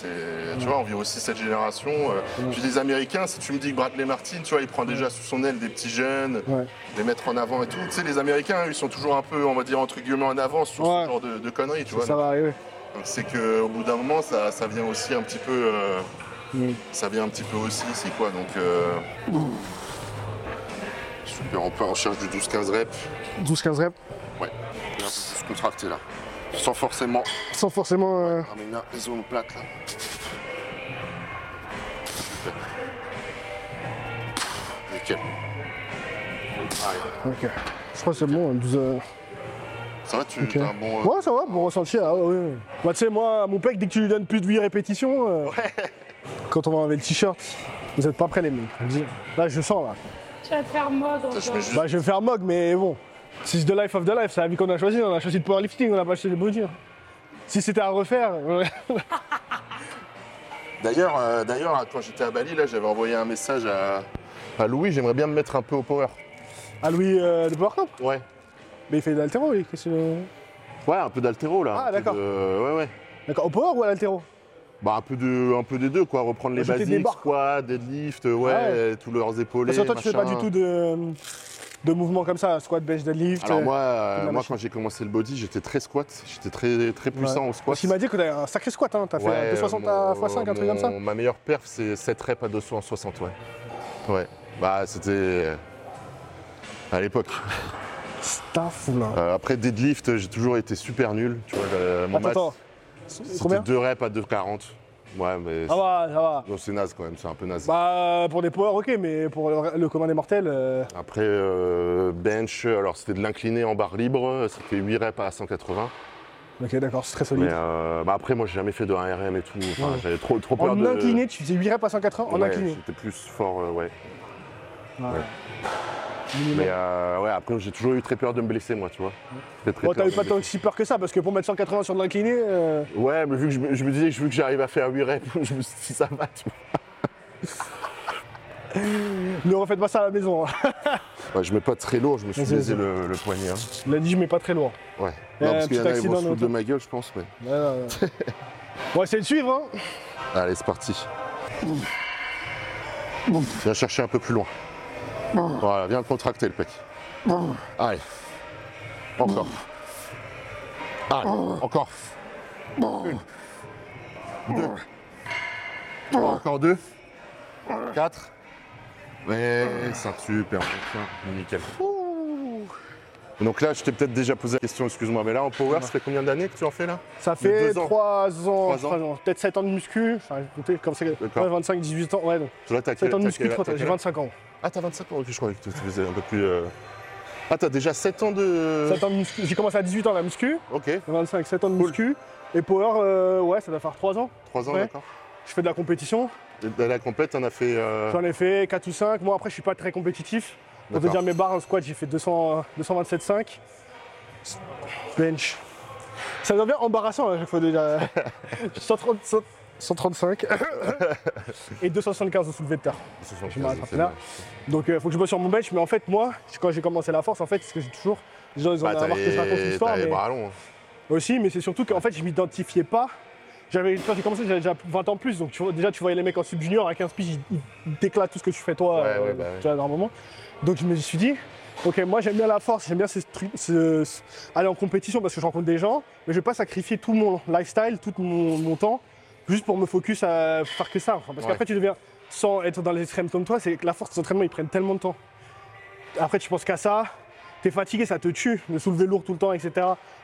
Tu vois, on vit aussi cette génération. euh, Puis les Américains, si tu me dis que Bradley Martin, tu vois, il prend déjà sous son aile des petits jeunes, Ouais. les mettre en avant et tout. Tu sais, les Américains, ils sont toujours un peu, on va dire, entre guillemets en avance sur Ouais. ce genre de, de conneries, tu vois. Ça va arriver. Donc c'est qu'au bout d'un moment, ça, ça vient aussi un petit peu. euh, Mm. Ça vient un petit peu aussi, c'est quoi donc. euh, Super, on peut en cherche du 12-15 reps. 12-15 reps, Ouais, il est un peu plus contracté là. Sans forcément sans forcément. euh, ramener la zone plate là. Super. Nickel. Ok. Je crois que c'est bon, 12 heures. Ça va, tu Ok. as un bon. euh, Ouais, ça va, bon ressenti. Ah, ouais, ouais. Moi, tu sais, moi, mon pec, dès que tu lui donnes plus de 8 répétitions, euh, quand on va enlever le t-shirt, vous êtes pas prêts, les mecs. je le dis. Là, je sens, là. Tu vas te faire juste- Bah, je vais faire mog, mais bon. C'est the life of the life, c'est la vie qu'on a choisi. On a choisi le powerlifting, on n'a pas choisi le body. hein. Si c'était à refaire. D'ailleurs, euh, d'ailleurs, quand j'étais à Bali, là, j'avais envoyé un message à, à Louis. J'aimerais bien me mettre un peu au power. à Louis euh, de Power Cup. Ouais. Mais il fait de l'altéro, oui. qu'est-ce que- Ouais, un peu d'altéro là. Ah, d'accord. de- Ouais, ouais. D'accord, au power ou à l'altéro? Bah un peu de, un peu des deux quoi. Reprendre les des basiques, squat, deadlift, ouais, Ah ouais. tous leurs épaulés. Parce que toi, tu fais pas du tout de, de mouvements comme ça, squat, bench, deadlift. Alors euh, moi, euh, moi quand j'ai commencé le body, j'étais très squat, j'étais très très puissant ouais. au squat. Parce qu'il m'a dit que t'as un sacré squat, hein. t'as fait Ouais, 260 mon- à x5, un truc comme ça. Ma meilleure perf, c'est 7 reps à 260, ouais. Ouais. Bah c'était euh, à l'époque. T'as fou là. Euh, après deadlift, j'ai toujours été super nul. Tu vois, mon Attends, attends. C'était 2 reps à 2,40. Ouais, mais Ça va, ça va. non, c'est naze quand même, c'est un peu naze. Bah, pour des power, ok, mais pour le, le commun des mortels, euh, Après, euh, bench, alors c'était de l'incliné en barre libre, ça fait 8 reps à 180. ok, d'accord, c'est très Mais solide. euh, bah après, moi, j'ai jamais fait de 1RM et tout. Enfin, Ouais. j'avais trop, trop peur En de. incliné, tu faisais 8 reps à 180 en Ouais, incliné. J'étais plus fort, euh, ouais. Ouais. Mais euh, ouais, après, j'ai toujours eu très peur de me blesser, moi, tu vois. Très, Bon, t'as eu pas tant si peur que ça, parce que pour mettre 180 sur de l'incliné, euh. Ouais, mais vu que je, me- je me disais que vu que j'arrive à faire 8 reps, je me suis dit, ça va, tu ne refaites pas ça à la maison. hein. vois. Ouais, je mets pas très lourd, je me suis baisé le, le poignet. hein. Il a dit, je mets pas très lourd. Ouais. Euh, Non, parce qu'il y en a, ils vont accident se foutre de ma gueule, je pense. Mais... Ouais, ouais, ouais. On va essayer de suivre, hein. Allez, c'est parti. Viens chercher un peu plus loin. Voilà, viens le contracter, le pec. Allez. Encore. Allez, encore. Une. Deux. Trois, encore deux. Quatre. Ouais, ça super, nickel. Donc là, je t'ai peut-être déjà posé la question, excuse-moi, mais là en power, ça fait combien d'années que tu en fais là? Ça fait deux ans. 3 ans, ans, peut-être 7 ans de muscu. Enfin, écoutez, comme ouais, 25, 18 ans, ouais, donc Là, t'as 7 quel- ans de muscu, j'ai quel- 25 ans. Ah, t'as 25 ans, ok, je croyais que tu faisais un peu plus. euh, Ah, t'as déjà 7 ans de. 7 ans de muscu, j'ai commencé à 18 ans la muscu, Ok, j'ai 25, 7 ans de Cool. muscu. Et power, euh, ouais, ça doit faire 3 ans. 3 ans, Ouais. d'accord. Je fais de la compétition, Et de la compète, t'en as fait. euh, j'en ai fait 4 ou 5. Moi après, je suis pas très compétitif. Pour te D'accord. dire mes barres en squat, j'ai fait 200, 227,5. Bench. Ça devient embarrassant à chaque fois déjà. 130, 135 et 275 de soulevé de terre. 75, Je là. Donc il faut que je bosse sur mon bench, mais en fait moi, quand j'ai commencé la force, en fait, ce que j'ai toujours, les gens ils ont Bah, que je raconte l'histoire, mais bras longs. hein. aussi, mais c'est surtout qu'en fait je m'identifiais pas. J'avais, quand j'ai commencé, j'avais déjà 20 ans plus, donc tu vois, déjà tu voyais les mecs en sub junior à 15 piges, ils, ils t'éclatent tout ce que tu fais toi, Ouais, euh, ouais, bah tu vois, normalement. Donc je me suis dit, ok, moi j'aime bien la force, j'aime bien ce- ce- aller en compétition parce que je rencontre des gens, mais je vais pas sacrifier tout mon lifestyle, tout mon, mon temps, juste pour me focus à faire que ça. Enfin, parce Ouais. qu'après tu deviens, sans être dans les extrêmes comme toi, c'est que la force, les entraînements ils prennent tellement de temps. Après tu penses qu'à ça, t'es fatigué, ça te tue, de soulever lourd tout le temps, etc.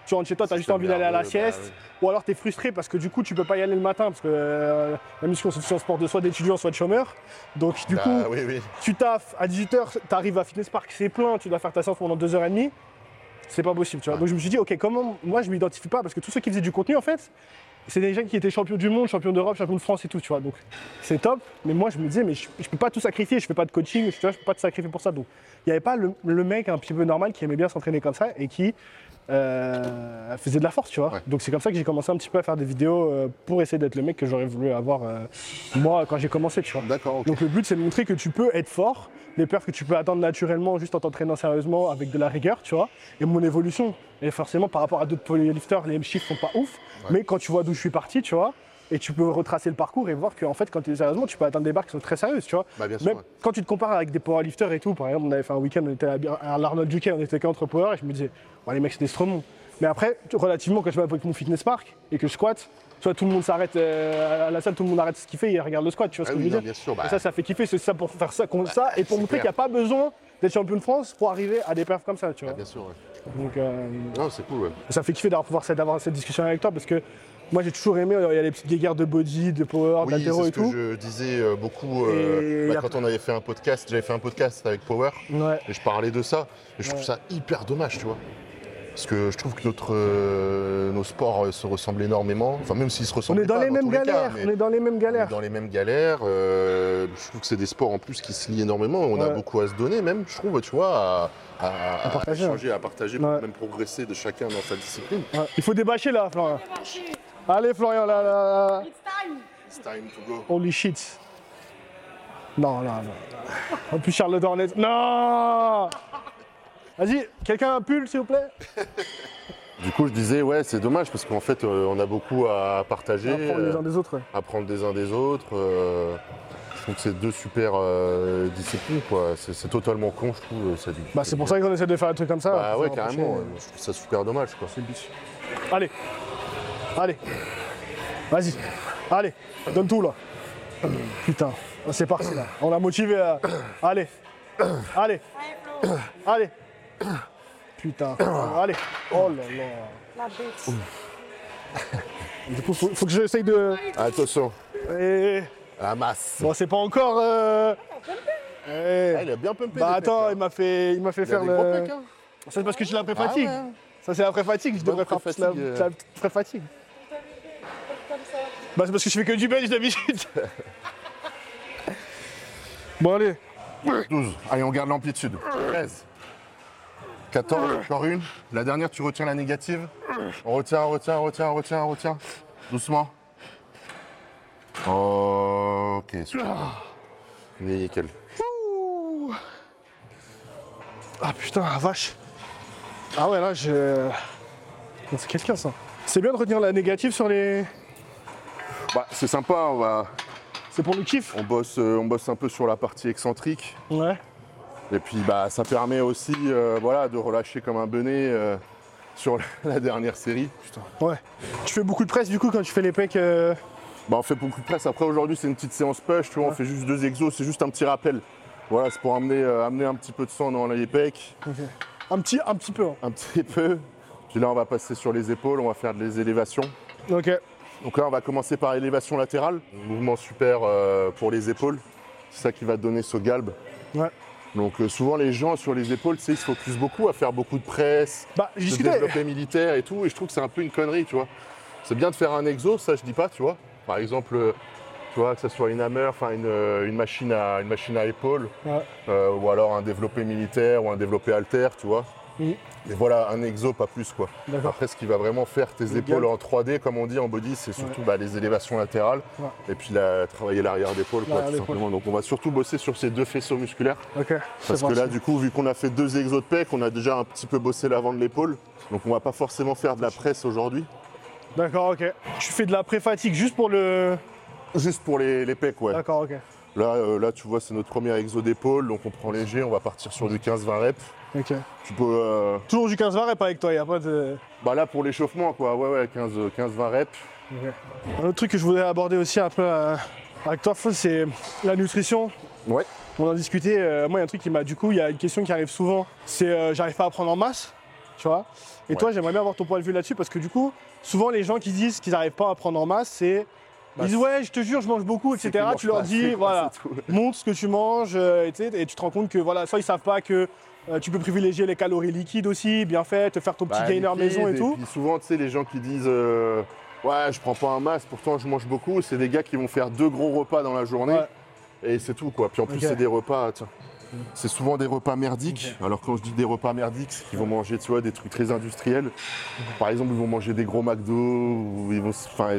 Tu rentres chez toi, t'as juste envie d'aller à la bah sieste, oui. ou alors t'es frustré parce que du coup tu peux pas y aller le matin parce que euh, la muscu c'est un sport de soit d'étudiant soit de chômeur. Donc du Bah, coup oui, oui. tu taffes à 18h, t'arrives à Fitness Park, c'est plein, tu dois faire ta séance pendant 2h30. C'est pas possible, tu vois. Donc je me suis dit, ok, comment moi je m'identifie pas parce que tous ceux qui faisaient du contenu en fait, c'est des gens qui étaient champions du monde, champions d'Europe, champions de France et tout, tu vois. Donc c'est top, mais moi je me disais, mais je, je peux pas tout sacrifier, je fais pas de coaching, tu vois, je peux pas te sacrifier pour ça. Donc il n'y avait pas le, le mec un petit peu normal qui aimait bien s'entraîner comme ça et qui euh, faisait de la force, tu vois. Ouais. Donc c'est comme ça que j'ai commencé un petit peu à faire des vidéos euh, pour essayer d'être le mec que j'aurais voulu avoir euh, moi quand j'ai commencé, tu vois. D'accord. Donc le but c'est de montrer que tu peux être fort, les perfs que tu peux atteindre naturellement juste en t'entraînant sérieusement avec de la rigueur, tu vois, et mon évolution. Et forcément par rapport à d'autres polylifters, les chiffres sont pas ouf, mais quand tu vois d'où je suis parti, tu vois, et tu peux retracer le parcours et voir qu'en fait quand tu es sérieusement, tu peux atteindre des barres qui sont très sérieuses, tu vois. Bah, bien sûr. Même ouais. quand tu te compares avec des powerlifters et tout, par exemple, on avait fait un week-end, on était à, l'Arnold UK, on était qu'entre power, et je me disais, bon, les mecs, c'est des stromons. Mais après, relativement, quand je vais avec mon fitness park et que je squatte, tu vois, tout le monde s'arrête euh, à la salle, tout le monde arrête ce qu'il fait et regarde le squat, tu vois ce Ah que oui, je veux non, dire bien sûr. Bah, et ça, ça fait kiffer, c'est ça pour faire ça, comme ça, et pour montrer qu'il n'y a pas besoin d'être champion de France pour arriver à des perfs comme ça, tu vois. bien sûr, ouais. Donc, euh, Non, c'est cool, ouais. ça fait kiffer d'avoir pouvoir cette- d'avoir cette discussion avec toi parce que Moi, j'ai toujours aimé, il y a les petites guéguerres de body, de power, Oui, d'altéro c'est et ce tout. que je disais euh, beaucoup euh, bah, a- quand on avait fait un podcast. J'avais fait un podcast avec Power Ouais. et je parlais de ça. Et je trouve Ouais. ça hyper dommage, tu vois. Parce que je trouve que notre, euh, nos sports euh, se ressemblent énormément. Enfin, même s'ils se On ressemblent est dans pas les mêmes galères, on est dans les mêmes on est galères. dans les mêmes galères. euh, je trouve que c'est des sports en plus qui se lient énormément. On a beaucoup à se donner, même, je trouve, tu vois, à, à- À partager, échanger, à partager, Ouais. même progresser de chacun dans sa discipline. Ouais. Il faut débâcher là, Florian. Allez, Florian, là, là, là. It's time. It's time to go. Holy shit. Non, non, non. En plus, Charles Dornet. Non Vas-y, quelqu'un a un pull, s'il vous plaît? Du coup, je disais, ouais, c'est dommage parce qu'en fait, euh, on a beaucoup à partager. Apprendre les euh, uns des autres, ouais. apprendre des uns des autres. euh, je trouve que c'est deux super euh, disciplines, quoi. C'est totalement con, je trouve. ça du- Bah, c'est pour ça qu'on essaie de faire un truc comme ça. Bah ouais, carrément. ouais. Je trouve ça super dommage, quoi. C'est le but. Allez. Allez. Vas-y. Allez. Donne tout, là. Putain. C'est parti, là. On l'a motivé à... Allez. Allez. Allez. Putain. Allez. Oh là là. La bête. Du coup, faut, faut que j'essaye de... Attention, Eh, la masse. Bon, c'est pas encore... euh, eh. Ah, il a bien pumpé. Bah attends, pecs, il m'a fait, il m'a fait il faire le... pecs, hein. Ça c'est parce que je suis la Ah pré-fatigue. ouais. Ça c'est la pré-fatigue, je devrais faire plus la, pré-fatigue, euh. Bah c'est parce que je fais que du bench d'habitude. bon allez. 12. Allez, on garde l'amplitude. 13. 14, encore une. La dernière, tu retiens la négative. On retient, on retient, on retient, on retient, on retient. Doucement. Ok, super. Nickel. Ouh. Ah putain, la vache. Ah ouais là je. C'est quelqu'un ça. C'est bien de retenir la négative sur les. Bah, c'est sympa, on, va, C'est pour le kiff. on, bosse, euh, on bosse un peu sur la partie excentrique. Ouais. Et puis bah, ça permet aussi euh, voilà, de relâcher comme un benet euh, sur la dernière série. Putain. Ouais. Tu fais beaucoup de presse du coup quand tu fais les pecs. Bah, on fait beaucoup de presse. Après, aujourd'hui, c'est une petite séance push. Tu vois, on fait juste deux exos. C'est juste un petit rappel. Voilà, c'est pour amener, amener un petit peu de sang dans les pecs. Un petit, un petit peu. hein. Un petit peu. Puis là, on va passer sur les épaules. On va faire des élévations. Ok. Donc là, on va commencer par élévation latérale. Mouvement super euh, pour les épaules. C'est ça qui va donner ce galbe. Ouais. Donc euh, souvent, les gens sur les épaules, tu sais, ils se focusent beaucoup à faire beaucoup de presse, Bah de développé militaire et tout. Et je trouve que c'est un peu une connerie, tu vois. C'est bien de faire un exo, ça je dis pas, tu vois. Par exemple, euh, tu vois, que ce soit une hammer, enfin une, une machine à une machine à épaule, Ouais. euh, ou alors un développé militaire ou un développé alter, tu vois. Mhm. Et voilà, un exo, pas plus quoi. Après, ce qui va vraiment faire tes Le épaules en 3D, comme on dit en body, c'est surtout bah, les élévations latérales Ouais. et puis la- travailler l'arrière d'épaule, quoi, tout simplement. Donc, on va surtout bosser sur ces deux faisceaux musculaires. Parce que là, du coup, vu qu'on a fait deux exos de pec, on a déjà un petit peu bossé l'avant de l'épaule. Donc, on va pas forcément faire de la presse aujourd'hui. D'accord, ok. Tu fais de la pré-fatigue juste pour le. Juste pour les, les pecs, ouais. D'accord, ok. Là, euh, là, tu vois, c'est notre premier exo d'épaule. Donc, on prend léger. On va partir sur du 15-20 reps. Ok. Tu peux. euh, Toujours du 15 20 pas avec toi, y a pas de. Bah, là, pour l'échauffement, quoi. Ouais, ouais, 15 15-20 reps. Un autre truc que je voudrais aborder aussi un peu euh, avec toi, Flo, c'est la nutrition. Ouais. On en discutait. euh, moi, il y a un truc qui m'a. Du coup, il y a une question qui arrive souvent. C'est euh, j'arrive pas à prendre en masse, tu vois. Et Ouais. toi, j'aimerais bien avoir ton point de vue là-dessus parce que du coup, souvent les gens qui disent qu'ils n'arrivent pas à prendre en masse, c'est Bah, ils disent ouais, je te jure, je mange beaucoup, C'est etc. qu'ils Tu mangent leur pas dis quoi, voilà, c'est tout. montre ce que tu manges, euh, et, tu sais, et tu te rends compte que voilà, soit ils savent pas que euh, tu peux privilégier les calories liquides aussi, bien fait, te faire ton petit Bah, gainer liquide, maison et tout. puis souvent, tu sais, les gens qui disent euh, Ouais, je prends pas un masse, pourtant je mange beaucoup, c'est des gars qui vont faire deux gros repas dans la journée. Ouais. Et c'est tout, quoi. Puis en plus, c'est des repas, tiens. C'est souvent des repas merdiques. Alors quand je dis des repas merdiques, c'est qu'ils vont manger, tu vois, des trucs très industriels. Par exemple, ils vont manger des gros McDo, ou ils vont... se- Enfin,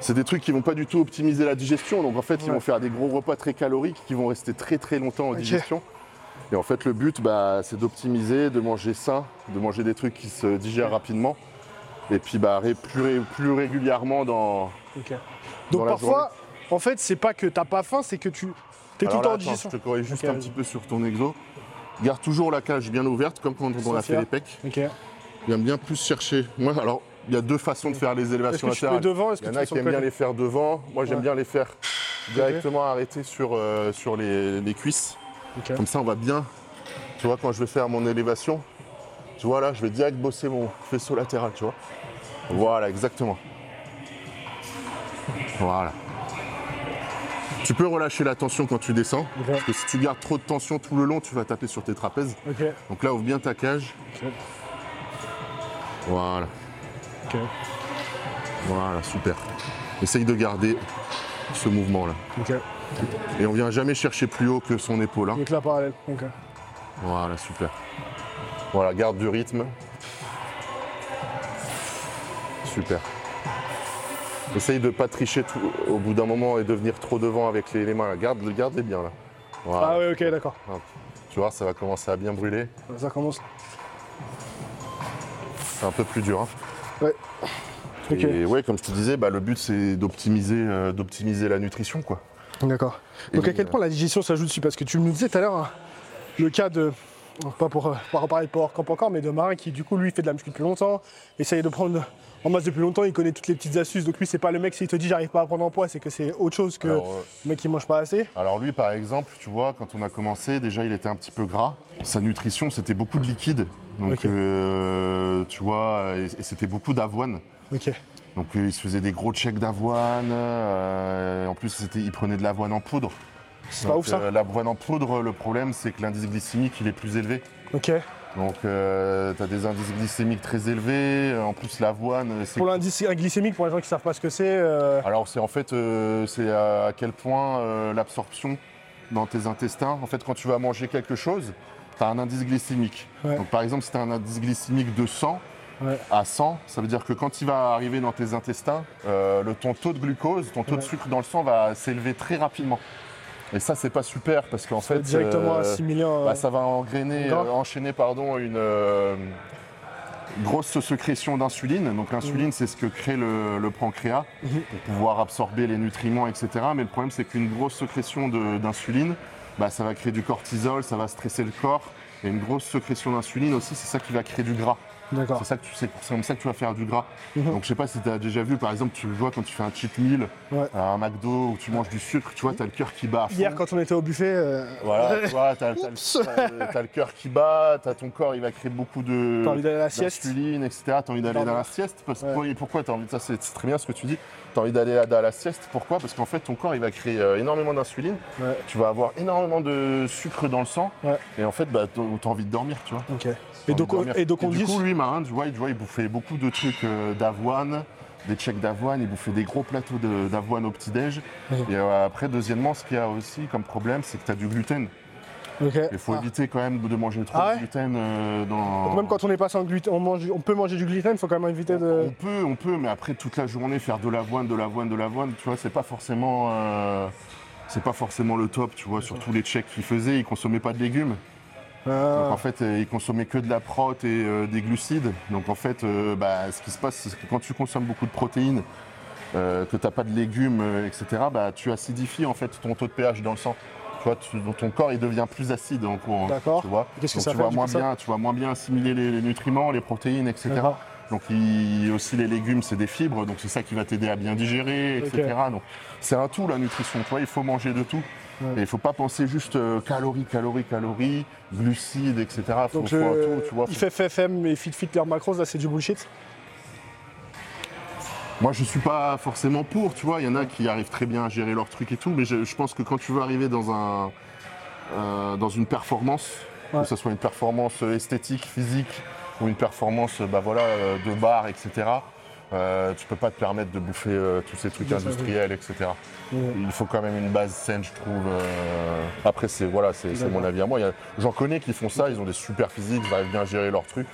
c'est des trucs qui vont pas du tout optimiser la digestion. Donc en fait, ils vont faire des gros repas très caloriques qui vont rester très très longtemps en digestion. Et en fait, le but, bah, c'est d'optimiser, de manger sain, de manger des trucs qui se digèrent rapidement. Et puis bah, ré- plus, ré- plus régulièrement dans. Donc la parfois, en fait, c'est pas que t'as pas faim, c'est que tu t'es tout le temps en digestion. je te corrige juste un petit peu sur ton exo. Garde toujours la cage bien ouverte, comme quand on a fait les pecs. J'aime bien plus chercher. Moi, alors, il y a deux façons de faire les élévations que tu fais latérales. devant Il que y en a qui aiment bien les faire devant. Moi, j'aime Ouais. bien les faire directement arrêter sur, euh, sur les, les cuisses. Comme ça, on va bien. Tu vois, quand je vais faire mon élévation, tu vois là, je vais direct bosser mon faisceau latéral, tu vois. Voilà, exactement. Voilà. Tu peux relâcher la tension quand tu descends, parce que si tu gardes trop de tension tout le long, tu vas taper sur tes trapèzes. Donc là, ouvre bien ta cage. Voilà, voilà, super. Essaye de garder ce mouvement-là. Ok. Et on vient jamais chercher plus haut que son épaule. hein. Donc là, parallèle. Ok. Voilà, super. Voilà, garde du rythme. Super. Essaye de pas tricher tout- au bout d'un moment et de venir trop devant avec les, les mains. là. Garde, garde les bien là. Voilà. Ah ouais, ok, d'accord. Tu vois, ça va commencer à bien brûler. Ça commence. C'est un peu plus dur. hein. Ouais. Et ouais, comme je te disais, bah, le but c'est d'optimiser, euh, d'optimiser la nutrition, quoi. D'accord. Donc à quel euh, point la digestion ça joue dessus? Parce que tu me disais tout à l'heure hein, le cas de, pas pour euh, pas reparler de Power Camp encore, mais de Marin qui du coup lui fait de la muscu depuis longtemps, essaye de prendre en masse depuis longtemps, il connaît toutes les petites astuces. Donc lui c'est pas le mec s'il te dit j'arrive pas à prendre en poids, c'est que c'est autre chose que Alors, euh, le mec qui mange pas assez. Alors lui, par exemple, tu vois, quand on a commencé, déjà, il était un petit peu gras. Sa nutrition, c'était beaucoup de liquide. Donc, euh, tu vois, et, et c'était beaucoup d'avoine. Ok. Donc, euh, il se faisait des gros checks d'avoine. euh, en plus, c'était, il prenait de l'avoine en poudre. C'est pas Donc, ouf ça euh, l'avoine en poudre, le problème, c'est que l'indice glycémique, il est plus élevé. Ok. Donc, tu as des indices glycémiques très élevés. En plus, l'avoine, c'est Pour l'indice glycémique, pour les gens qui savent pas ce que c'est, euh, Alors c'est en fait euh, c'est à quel point euh, l'absorption dans tes intestins. En fait, quand tu vas manger quelque chose, tu as un indice glycémique. Ouais. Donc par exemple, si tu as un indice glycémique de 100 Ouais. à 100, ça veut dire que quand il va arriver dans tes intestins, euh, le, ton taux de glucose, ton taux de sucre dans le sang va s'élever très rapidement. Et ça, c'est pas super parce qu'en fait, directement euh, assimilé en. bah, ça va engrainer, euh, enchaîner pardon, une grosse sécrétion d'insuline. Donc l'insuline, c'est ce que crée le, le pancréas Mhm. pour pouvoir absorber les nutriments, etc. Mais le problème, c'est qu'une grosse sécrétion d'insuline, bah, ça va créer du cortisol, ça va stresser le corps. Et une grosse sécrétion d'insuline aussi, c'est ça qui va créer du gras. D'accord. C'est ça que tu c'est c'est comme ça que tu vas faire du gras. Mhm. Donc je sais pas si tu as déjà vu, par exemple, tu le vois quand tu fais un cheat meal Ouais. à un McDo où tu manges du sucre, tu vois, tu as le cœur qui bat. Hier, quand on était au buffet, euh, Voilà, tu vois, t'as, t'as le- cœur qui bat, t'as ton corps, il va créer beaucoup de t'as envie d'aller à la sieste. d'insuline, etc. T'as envie d'aller dans la sieste. Parce, Ouais. pourquoi- t'as envie de ça C'est très bien ce que tu dis. T'as envie d'aller à, à la sieste. Pourquoi? Parce qu'en fait, ton corps, il va créer euh, énormément d'insuline. Ouais. Tu vas avoir énormément de sucre dans le sang. Et en fait, bah, t'as t'as envie de dormir, tu vois. Et donc, on- et donc on du dit. coup, lui, Marin, tu vois, il, bouffait beaucoup de trucs euh, d'avoine, des checks d'avoine, il bouffait des gros plateaux d'avoine au petit-déj. Et euh, après, deuxièmement, ce qu'il y a aussi comme problème, c'est que tu as du gluten. Il faut Ah. éviter quand même de manger trop Ah ouais de gluten euh, dans. Donc même quand on est pas sans gluten, on, mange, on peut manger du gluten, il faut quand même éviter de. On peut, on peut, mais après toute la journée faire de l'avoine, de l'avoine, de l'avoine, tu vois, c'est pas forcément, euh, c'est pas forcément le top, tu vois. Surtout les Tchèques qu'ils faisaient, ils consommaient pas de légumes. Donc Ah. en fait, euh, ils consommaient que de la prot et euh, des glucides. Donc en fait, euh, bah, ce qui se passe, c'est que quand tu consommes beaucoup de protéines, euh, que tu n'as pas de légumes, etc., bah, tu acidifies en fait ton taux de pH dans le sang. Tu vois, tu- ton corps il devient plus acide en gros. hein, D'accord. Tu vois. Que Donc ça tu vas moins bien, tu vas moins bien assimiler les, les nutriments, les protéines, etc. Donc il, aussi les légumes, c'est des fibres, donc c'est ça qui va t'aider à bien digérer, etc. Donc c'est un tout la nutrition, tu vois, il faut manger de tout. Ouais. Et il faut pas penser juste euh, calories, calories, calories, glucides, etc. Faut, Donc faut le- tout, tu vois. il fait FFM et fit fit leur macros, là c'est du bullshit. Moi je suis pas forcément pour, tu vois, il y en a qui arrivent très bien à gérer leur truc et tout, mais je, je pense que quand tu veux arriver dans un euh, dans une performance, Ouais. que ce soit une performance esthétique, physique, ou une performance bah voilà, euh, de bar, etc. Euh, tu peux pas te permettre de bouffer euh, tous ces trucs industriels, etc. Il faut quand même une base saine, je trouve. euh. Après, c'est voilà, c'est mon avis à moi. J'en connais qui font ça, ils ont des super physiques, ils arrivent bien à gérer leur truc.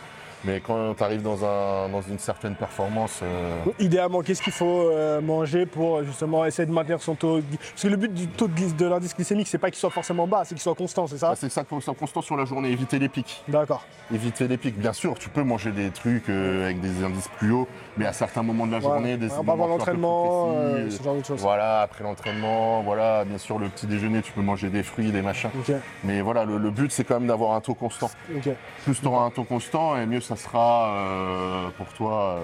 Mais quand tu arrives dans, un, dans une certaine performance, euh, idéalement, qu'est-ce qu'il faut manger pour justement essayer de maintenir son taux Parce que le but du taux de, de l'indice glycémique, c'est pas qu'il soit forcément bas, c'est qu'il soit constant, c'est ça? Bah, c'est ça qu'il faut être constant sur la journée, éviter les pics. D'accord. Éviter les pics. Bien sûr, tu peux manger des trucs avec des indices plus hauts, mais à certains moments de la journée, des moments avant l'entraînement, euh, ce genre de choses. Voilà, après l'entraînement, voilà, bien sûr, le petit déjeuner, tu peux manger des fruits, des machins. Mais voilà, le, le but, c'est quand même d'avoir un taux constant. Plus tu auras un taux constant, et mieux ça sera euh, pour toi.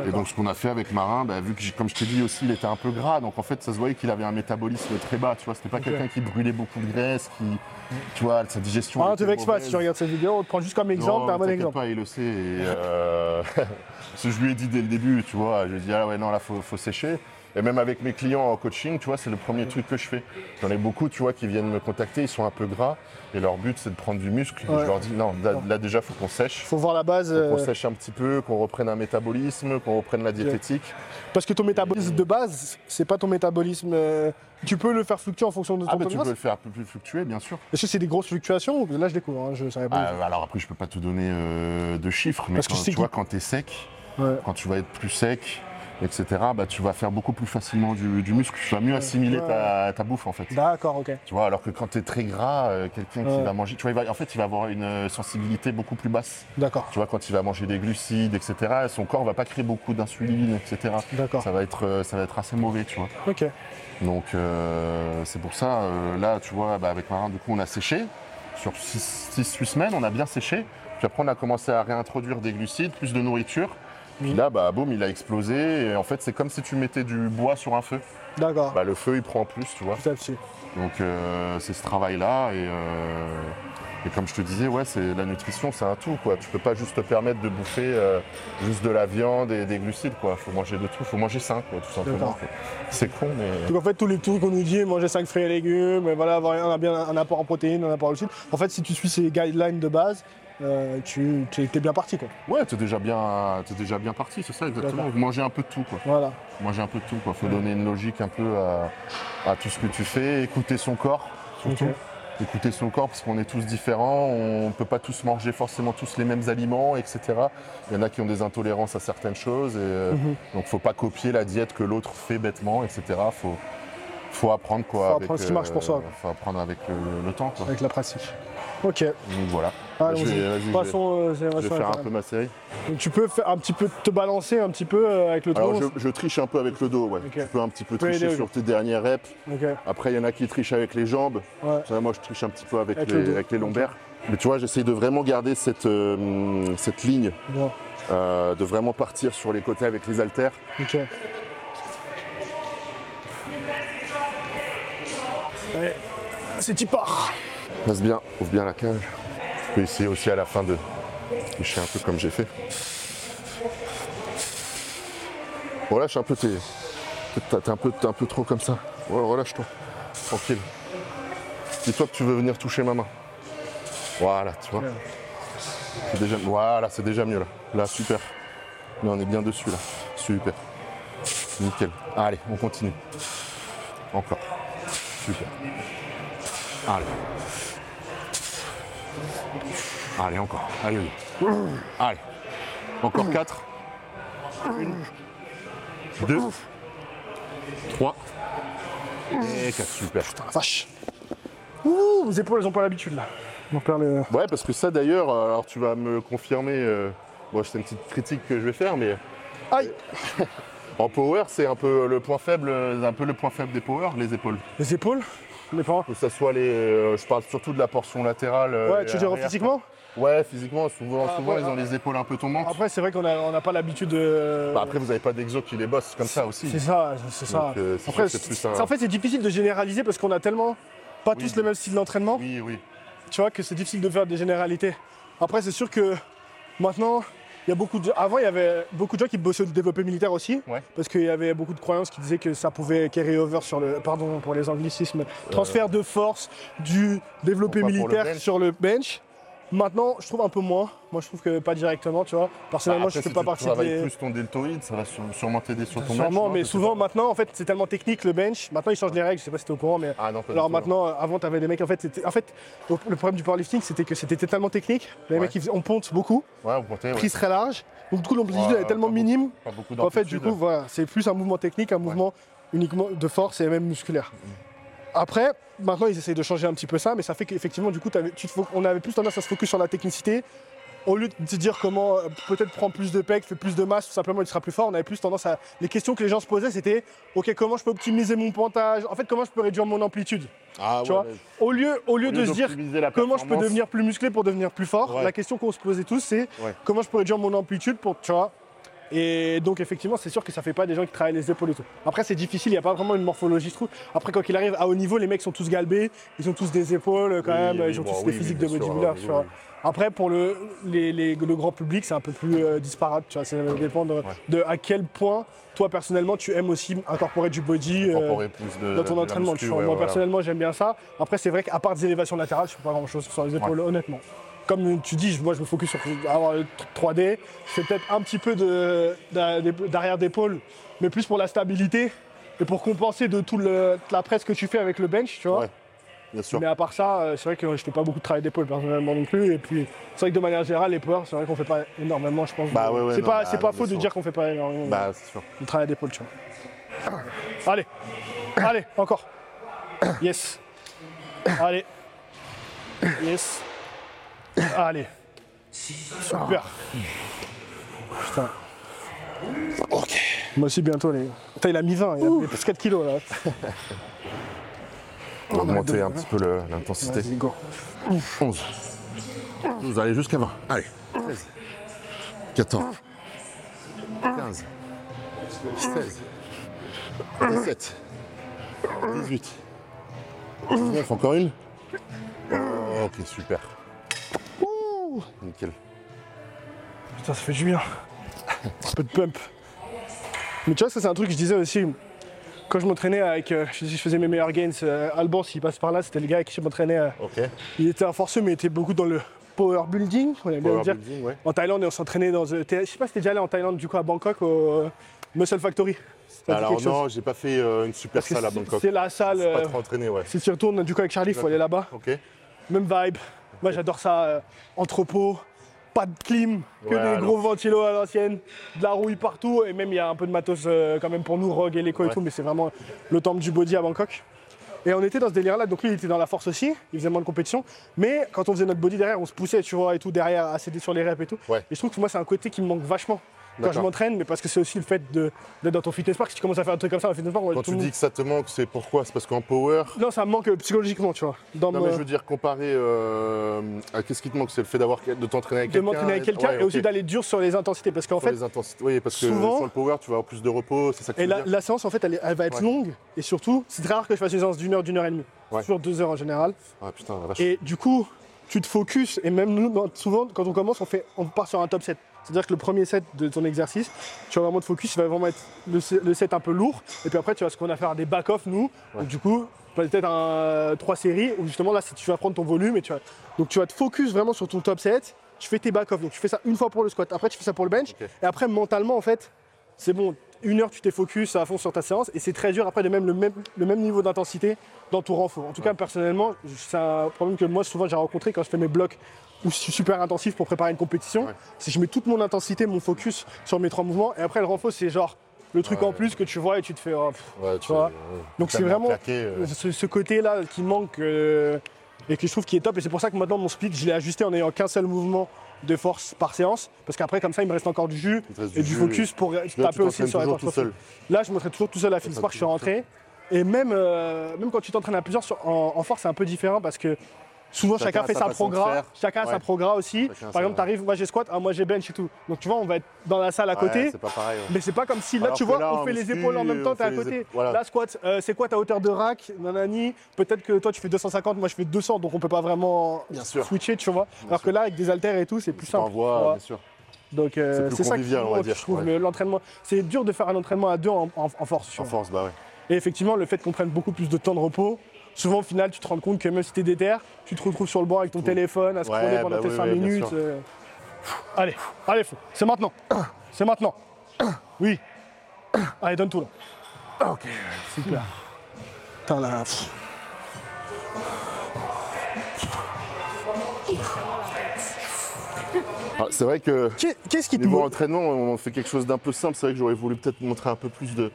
euh. Et donc, ce qu'on a fait avec Marin, bah, vu que, comme je t'ai dit aussi, il était un peu gras, donc en fait, ça se voyait qu'il avait un métabolisme très bas. Tu vois, c'était pas quelqu'un qui brûlait beaucoup de graisse, qui, tu vois, sa digestion. Ah, te vexe pas, si tu regardes cette vidéo, on te prend juste comme exemple, t'as un bon exemple. pas, il le sait. et, euh, Parce que je lui ai dit dès le début, tu vois, je lui ai dit, ah ouais, non, là, faut, faut sécher. Et même avec mes clients en coaching, tu vois, c'est le premier truc que je fais. J'en ai beaucoup, tu vois, qui viennent me contacter, ils sont un peu gras, et leur but, c'est de prendre du muscle. Ouais. Je leur dis, non, là, là, déjà, faut qu'on sèche. Faut voir la base. Faut euh, qu'on sèche un petit peu, qu'on reprenne un métabolisme, qu'on reprenne la diététique. parce que ton métabolisme de base, c'est pas ton métabolisme. euh, tu peux le faire fluctuer en fonction de ton Ah, bah, tu peux le faire un peu plus fluctuer, bien sûr. Est-ce que c'est des grosses fluctuations Là, je découvre, hein, je savais pas. Ah, alors après, je peux pas te donner euh, de chiffres, mais Parce que quand, tu vois, quand tu es sec, Ouais. quand tu vas être plus sec, etc., bah, tu vas faire beaucoup plus facilement du, du muscle. Tu vas mieux assimiler Ouais. ta, ta bouffe, en fait. D'accord, ok. Tu vois, alors que quand tu es très gras, euh, quelqu'un qui va manger, tu vois, il va- en fait, il va avoir une euh, sensibilité beaucoup plus basse. D'accord, Tu vois, quand il va manger des glucides, etc., son corps va pas créer beaucoup d'insuline, etc. d'accord. Ça va être, euh, ça va être assez mauvais, tu vois. Ok. Donc euh, c'est pour ça, euh, là, tu vois, bah, avec Marin, du coup, on a séché. Sur 6-8 semaines, on a bien séché. Puis après, on a commencé à réintroduire des glucides, plus de nourriture. Puis là, bah, boum, il a explosé. Et en fait, c'est comme si tu mettais du bois sur un feu. D'accord. Bah, le feu, il prend plus, tu vois. Tout à fait. Donc euh, c'est ce travail-là. Et, euh, et comme je te disais, ouais, c'est la nutrition, c'est un tout, quoi. Tu peux pas juste te permettre de bouffer euh, juste de la viande et des glucides, quoi. Faut manger de tout, faut manger sain, quoi, tout simplement. C'est con, mais... Donc en fait, tous les trucs qu'on nous dit, manger 5 fruits et légumes, et voilà, avoir un, un apport en protéines, un apport en glucides. En fait, si tu suis ces guidelines de base, euh, tu es, bien parti, quoi. Ouais, t'es déjà bien, t'es déjà bien parti, c'est ça exactement. Vous mangez un peu de tout, quoi. Voilà. Manger un peu de tout, quoi. Faut donner une logique un peu à, à tout ce que tu fais, écouter son corps, surtout. Écouter son corps parce qu'on est tous différents, on peut pas tous manger forcément tous les mêmes aliments, etc. Il y en a qui ont des intolérances à certaines choses, et euh, Mhm. donc faut pas copier la diète que l'autre fait bêtement, etc. Faut, faut apprendre quoi. Faut apprendre ce qui marche pour soi. Faut apprendre avec le, le temps, quoi. Avec la pratique. Ok. Donc voilà. Allons-y. je vais- je vais- euh, Je faire un peu ma série. Donc, tu peux faire un petit peu te balancer un petit peu euh, avec le Alors tronc. je, je triche un peu avec le dos, ouais. Tu peux un petit peu tricher sur tes dernières reps. Après, il y en a qui trichent avec les jambes. Ouais. Ça, moi, je triche un petit peu avec, Avec les, le dos. avec les lombaires. Mais tu vois, j'essaye de vraiment garder cette, euh, cette ligne, euh, de vraiment partir sur les côtés avec les haltères. Allez, c'est y part. Passe bien, ouvre bien la cage. Tu peux essayer aussi à la fin de tricher un peu comme j'ai fait. Relâche un peu tes. T'es un peu, un peu trop comme ça. Relâche-toi. Tranquille. Dis-toi que tu veux venir toucher ma main. Voilà, tu vois. Voilà, c'est déjà mieux là. Là, super. Là, on est bien dessus là. Super. Nickel. Allez, on continue. Encore. Super. Allez. Allez, encore. Allez, allez. Allez. Encore 4. 1, 2, 3 et 4. Super. La vache. Ouh, vos épaules, elles ont pas l'habitude là. On perd. Ouais, parce que ça d'ailleurs, euh, alors tu vas me confirmer, euh, bon, c'est une petite critique que je vais faire, mais Aïe en power, c'est un peu le point faible, un peu le point faible des power, les épaules. Les épaules Les. Que ça soit les, euh, je parle surtout de la portion latérale. euh, Ouais, et tu arrière. ils Ouais, physiquement, souvent, Ah, souvent ouais, ils ont ah. les épaules un peu tombantes. Après, c'est vrai qu'on a- on n'a pas l'habitude de. Bah, après, vous n'avez pas d'exo qui les bosse comme ça aussi. C'est ça, c'est ça. Donc, euh, c'est Après, sûr que c'est plus c'est- un- en fait, c'est difficile de généraliser parce qu'on a tellement pas Oui. tous le même style d'entraînement, Oui, oui. tu vois, que c'est difficile de faire des généralités. Après, c'est sûr que maintenant, il y a beaucoup de... Avant, il y avait beaucoup de gens qui bossaient au développé militaire aussi, Ouais. parce qu'il y avait beaucoup de croyances qui disaient que ça pouvait carry over sur le... Pardon pour les anglicismes. Transfert de force du développé Euh. Le militaire sur le bench. Maintenant, je trouve un peu moins. Moi, je trouve que pas directement, tu vois. Personnellement, Bah, après, je fais si pas tu partie des... plus ton deltoïde, ça va sûrement t'aider sur ton. Sûrement, mais souvent maintenant, en fait, c'est tellement technique le bench. Maintenant, ils changent les règles. Je sais pas si t'es au courant, mais Ah non, pas du alors maintenant, avant, t'avais des mecs. En fait, en fait, le le problème du powerlifting, c'était que c'était tellement technique. Les Ouais. mecs, ils on ponte beaucoup, Ouais, comptez, ouais. prise très large. Donc du coup, l'amplitude Ouais, est tellement minime Pas beaucoup qu'en fait, du coup, voilà, c'est plus un mouvement technique, un mouvement uniquement de force et même musculaire. Après, maintenant, ils essayent de changer un petit peu ça, mais ça fait qu'effectivement, du coup, tu on avait plus tendance à se focus sur la technicité. Au lieu de se dire comment euh, peut-être prendre plus de pecs, faire plus de masse, tout simplement il sera plus fort, on avait plus tendance à. Les questions que les gens se posaient, c'était OK, comment je peux optimiser mon pointage? En fait, comment je peux réduire mon amplitude? Ah, Tu ouais, vois Au lieu, au lieu au de se dire comment je peux devenir plus musclé pour devenir plus fort, Ouais. la question qu'on se posait tous, c'est Ouais. comment je peux réduire mon amplitude pour, tu vois, Et donc effectivement, c'est sûr que ça fait pas des gens qui travaillent les épaules et tout. Après, c'est difficile, il n'y a pas vraiment une morphologie, je trouve. Après, quand il arrive à haut niveau, les mecs sont tous galbés, ils ont tous des épaules quand Oui, même, oui, ils ont bon, tous oui, des physiques de bodybuilder. Après, pour le, les- les- le grand public, c'est un peu plus euh, disparate. Tu vois. Ça va dépendre de à quel point, toi personnellement, tu aimes aussi incorporer du body. euh, Incorporer de- dans ton de entraînement. muscu, ouais, Moi, voilà. personnellement, j'aime bien ça. Après, c'est vrai qu'à part des élévations latérales, je fais pas grand chose sur les épaules, honnêtement. Comme tu dis, moi, je me focus sur avoir le truc 3D. C'est peut-être un petit peu d'arrière d'épaule, mais plus pour la stabilité et pour compenser de toute la presse que tu fais avec le bench, tu vois. Ouais, bien sûr. Mais à part ça, euh, c'est vrai que je fais pas beaucoup de travail d'épaule personnellement non plus. Et puis, c'est vrai que de manière générale, les powers, c'est vrai qu'on fait pas énormément, je pense. Bah ouais, ouais, c'est non, pas, bah, c'est pas bien faux de dire qu'on fait pas énormément Bah, de travail d'épaule, tu vois. Allez, allez, encore. Yes. Allez. Yes. Allez. Super. Putain. Ok. Moi aussi bientôt les. Putain, il a mis 20, il a mis plus 4 kilos là. On va augmenter un petit peu l'intensité. Vas-y, go. 11. 12, allez, jusqu'à 20. Allez. 13. 14. 15. 16. 17. 18. 19, encore une. Ok, super. Ouh, Nickel. Putain, ça fait du bien. Un peu de pump. Mais tu vois, ça c'est un truc que je disais aussi. Quand je m'entraînais avec. euh, je, je faisais mes meilleurs gains, euh, Alban, s'il passe par là, c'était le gars avec qui je m'entraînais. euh, il était un forceux, mais il était beaucoup dans le power building, on aime bien le Power dire. building, ouais. En Thaïlande, et on s'entraînait dans. euh, Je sais pas si t'es déjà allé en Thaïlande, du coup, à Bangkok, au Muscle Factory. Alors non, j'ai pas fait une super Parce salle à c'est- Bangkok. C'est la salle. Pas euh, trop entraîné, ouais. si tu retournes, du coup, avec Charlie, il faut aller là-bas. Ok. Même vibe. Moi, j'adore ça. euh, entrepôt, pas de clim, que Ouais, des alors. gros ventilos à l'ancienne, de la rouille partout. Et même, il y a un peu de matos euh, quand même pour nous, Rogue et l'éco et tout. Mais c'est vraiment le temple du body à Bangkok. Et on était dans ce délire-là. Donc lui, il était dans la force aussi. Il faisait moins de compétition. Mais quand on faisait notre body derrière, on se poussait, tu vois, et tout, derrière, à céder sur les reps et tout. Ouais. Et je trouve que moi, c'est un côté qui me manque vachement. Quand je m'entraîne, mais parce que c'est aussi le fait de- d'être dans ton fitness park. Si tu commences à faire un truc comme ça dans le fitness park, on va Quand tu dis que ça te manque, c'est pourquoi? C'est parce qu'en power? Non, ça me manque euh, psychologiquement, tu vois. Dans Non, mais je veux dire, comparé euh, à qu'est-ce qui te manque? C'est le fait d'avoir de t'entraîner avec de quelqu'un m'entraîner avec quelqu'un Ouais, et aussi d'aller dur sur les intensités. Parce qu'en fait, les intensités. Oui, parce que souvent- sur le power, tu vas avoir plus de repos, c'est ça que tu Et veux la, dire? la séance, en fait, elle, est- elle va être Ouais. longue et surtout, c'est très rare que je fasse une séance d'une heure, d'une heure et demie. Ouais. Sur deux heures en général. Ah putain, vache. Et du coup, tu te focuses et même nous, souvent, quand on commence, on, fait, on part sur un top set. C'est-à-dire que le premier set de ton exercice, tu vas vraiment te focus, il va vraiment être le, se- le set un peu lourd. Et puis après, tu vas ce qu'on a faire des back-off, nous. Ouais. Donc, du coup, peut-être un, trois séries où justement là, tu vas prendre ton volume et tu vas. Donc, tu vas te focus vraiment sur ton top set. Tu fais tes back-off. Donc, tu fais ça une fois pour le squat. Après, tu fais ça pour le bench. Et après, mentalement, en fait, c'est bon. Une heure, tu t'es focus à fond sur ta séance et c'est très dur après de même le même, le même niveau d'intensité dans ton renfort. En tout cas, personnellement, c'est un problème que moi souvent j'ai rencontré quand je fais mes blocs suis super intensif pour préparer une compétition. Ouais. C'est que je mets toute mon intensité, mon focus sur mes trois mouvements et après le renfort, c'est genre le truc Ouais. en plus que tu vois et tu te fais. oh, pff. Ouais, tu vois. ouais. Donc c'est vraiment euh. ce, ce côté-là qui manque euh, et que je trouve qui est top. Et c'est pour ça que maintenant mon split, je l'ai ajusté en ayant qu'un seul mouvement de force par séance. Parce qu'après, comme ça, il me reste encore du jus et du focus pour Là, taper aussi sur la tout seul. Là, je m'entraîne toujours tout seul à ça, Park, je suis rentré. Et même, euh, même quand tu t'entraînes à plusieurs sur- en, en force, c'est un peu différent parce que souvent Chacun fait sa progrès. Chacun a sa progrès aussi. Chacun Par exemple, tu arrives, moi j'ai squat, ah, moi j'ai bench et tout. Donc tu vois, on va être dans la salle à côté. Ouais, pas pareil. ouais. Mais c'est pas comme si là Alors tu vois, là, on fait les épaules en même temps, t'es à côté. ép- voilà. Là, squat, euh, c'est quoi ta hauteur de rack Nanani. Peut-être que toi tu fais 250, moi je fais 200, donc on peut pas vraiment Bien sûr. switcher, tu vois. Alors que là, avec des haltères et tout, c'est plus simple. vois. bien sûr. Donc euh, C'est ça qui je trouve, l'entraînement. C'est dur de faire un entraînement à deux en, force. En force, bah ouais. Et effectivement, le fait qu'on prenne beaucoup plus de temps de repos, souvent au final, tu te rends compte que même si t'es déter, tu te retrouves sur le banc avec ton téléphone à scroller Ouais, pendant bah tes oui, 5 oui, bien minutes. euh. Allez, allez, fou. c'est maintenant. C'est maintenant. Oui. Allez, donne tout là. Ok, super. Putain, là. Ah, c'est vrai que Qu'est- Qu'est-ce qui te niveau entraînement, on fait quelque chose d'un peu simple. C'est vrai que j'aurais voulu peut-être montrer un peu plus de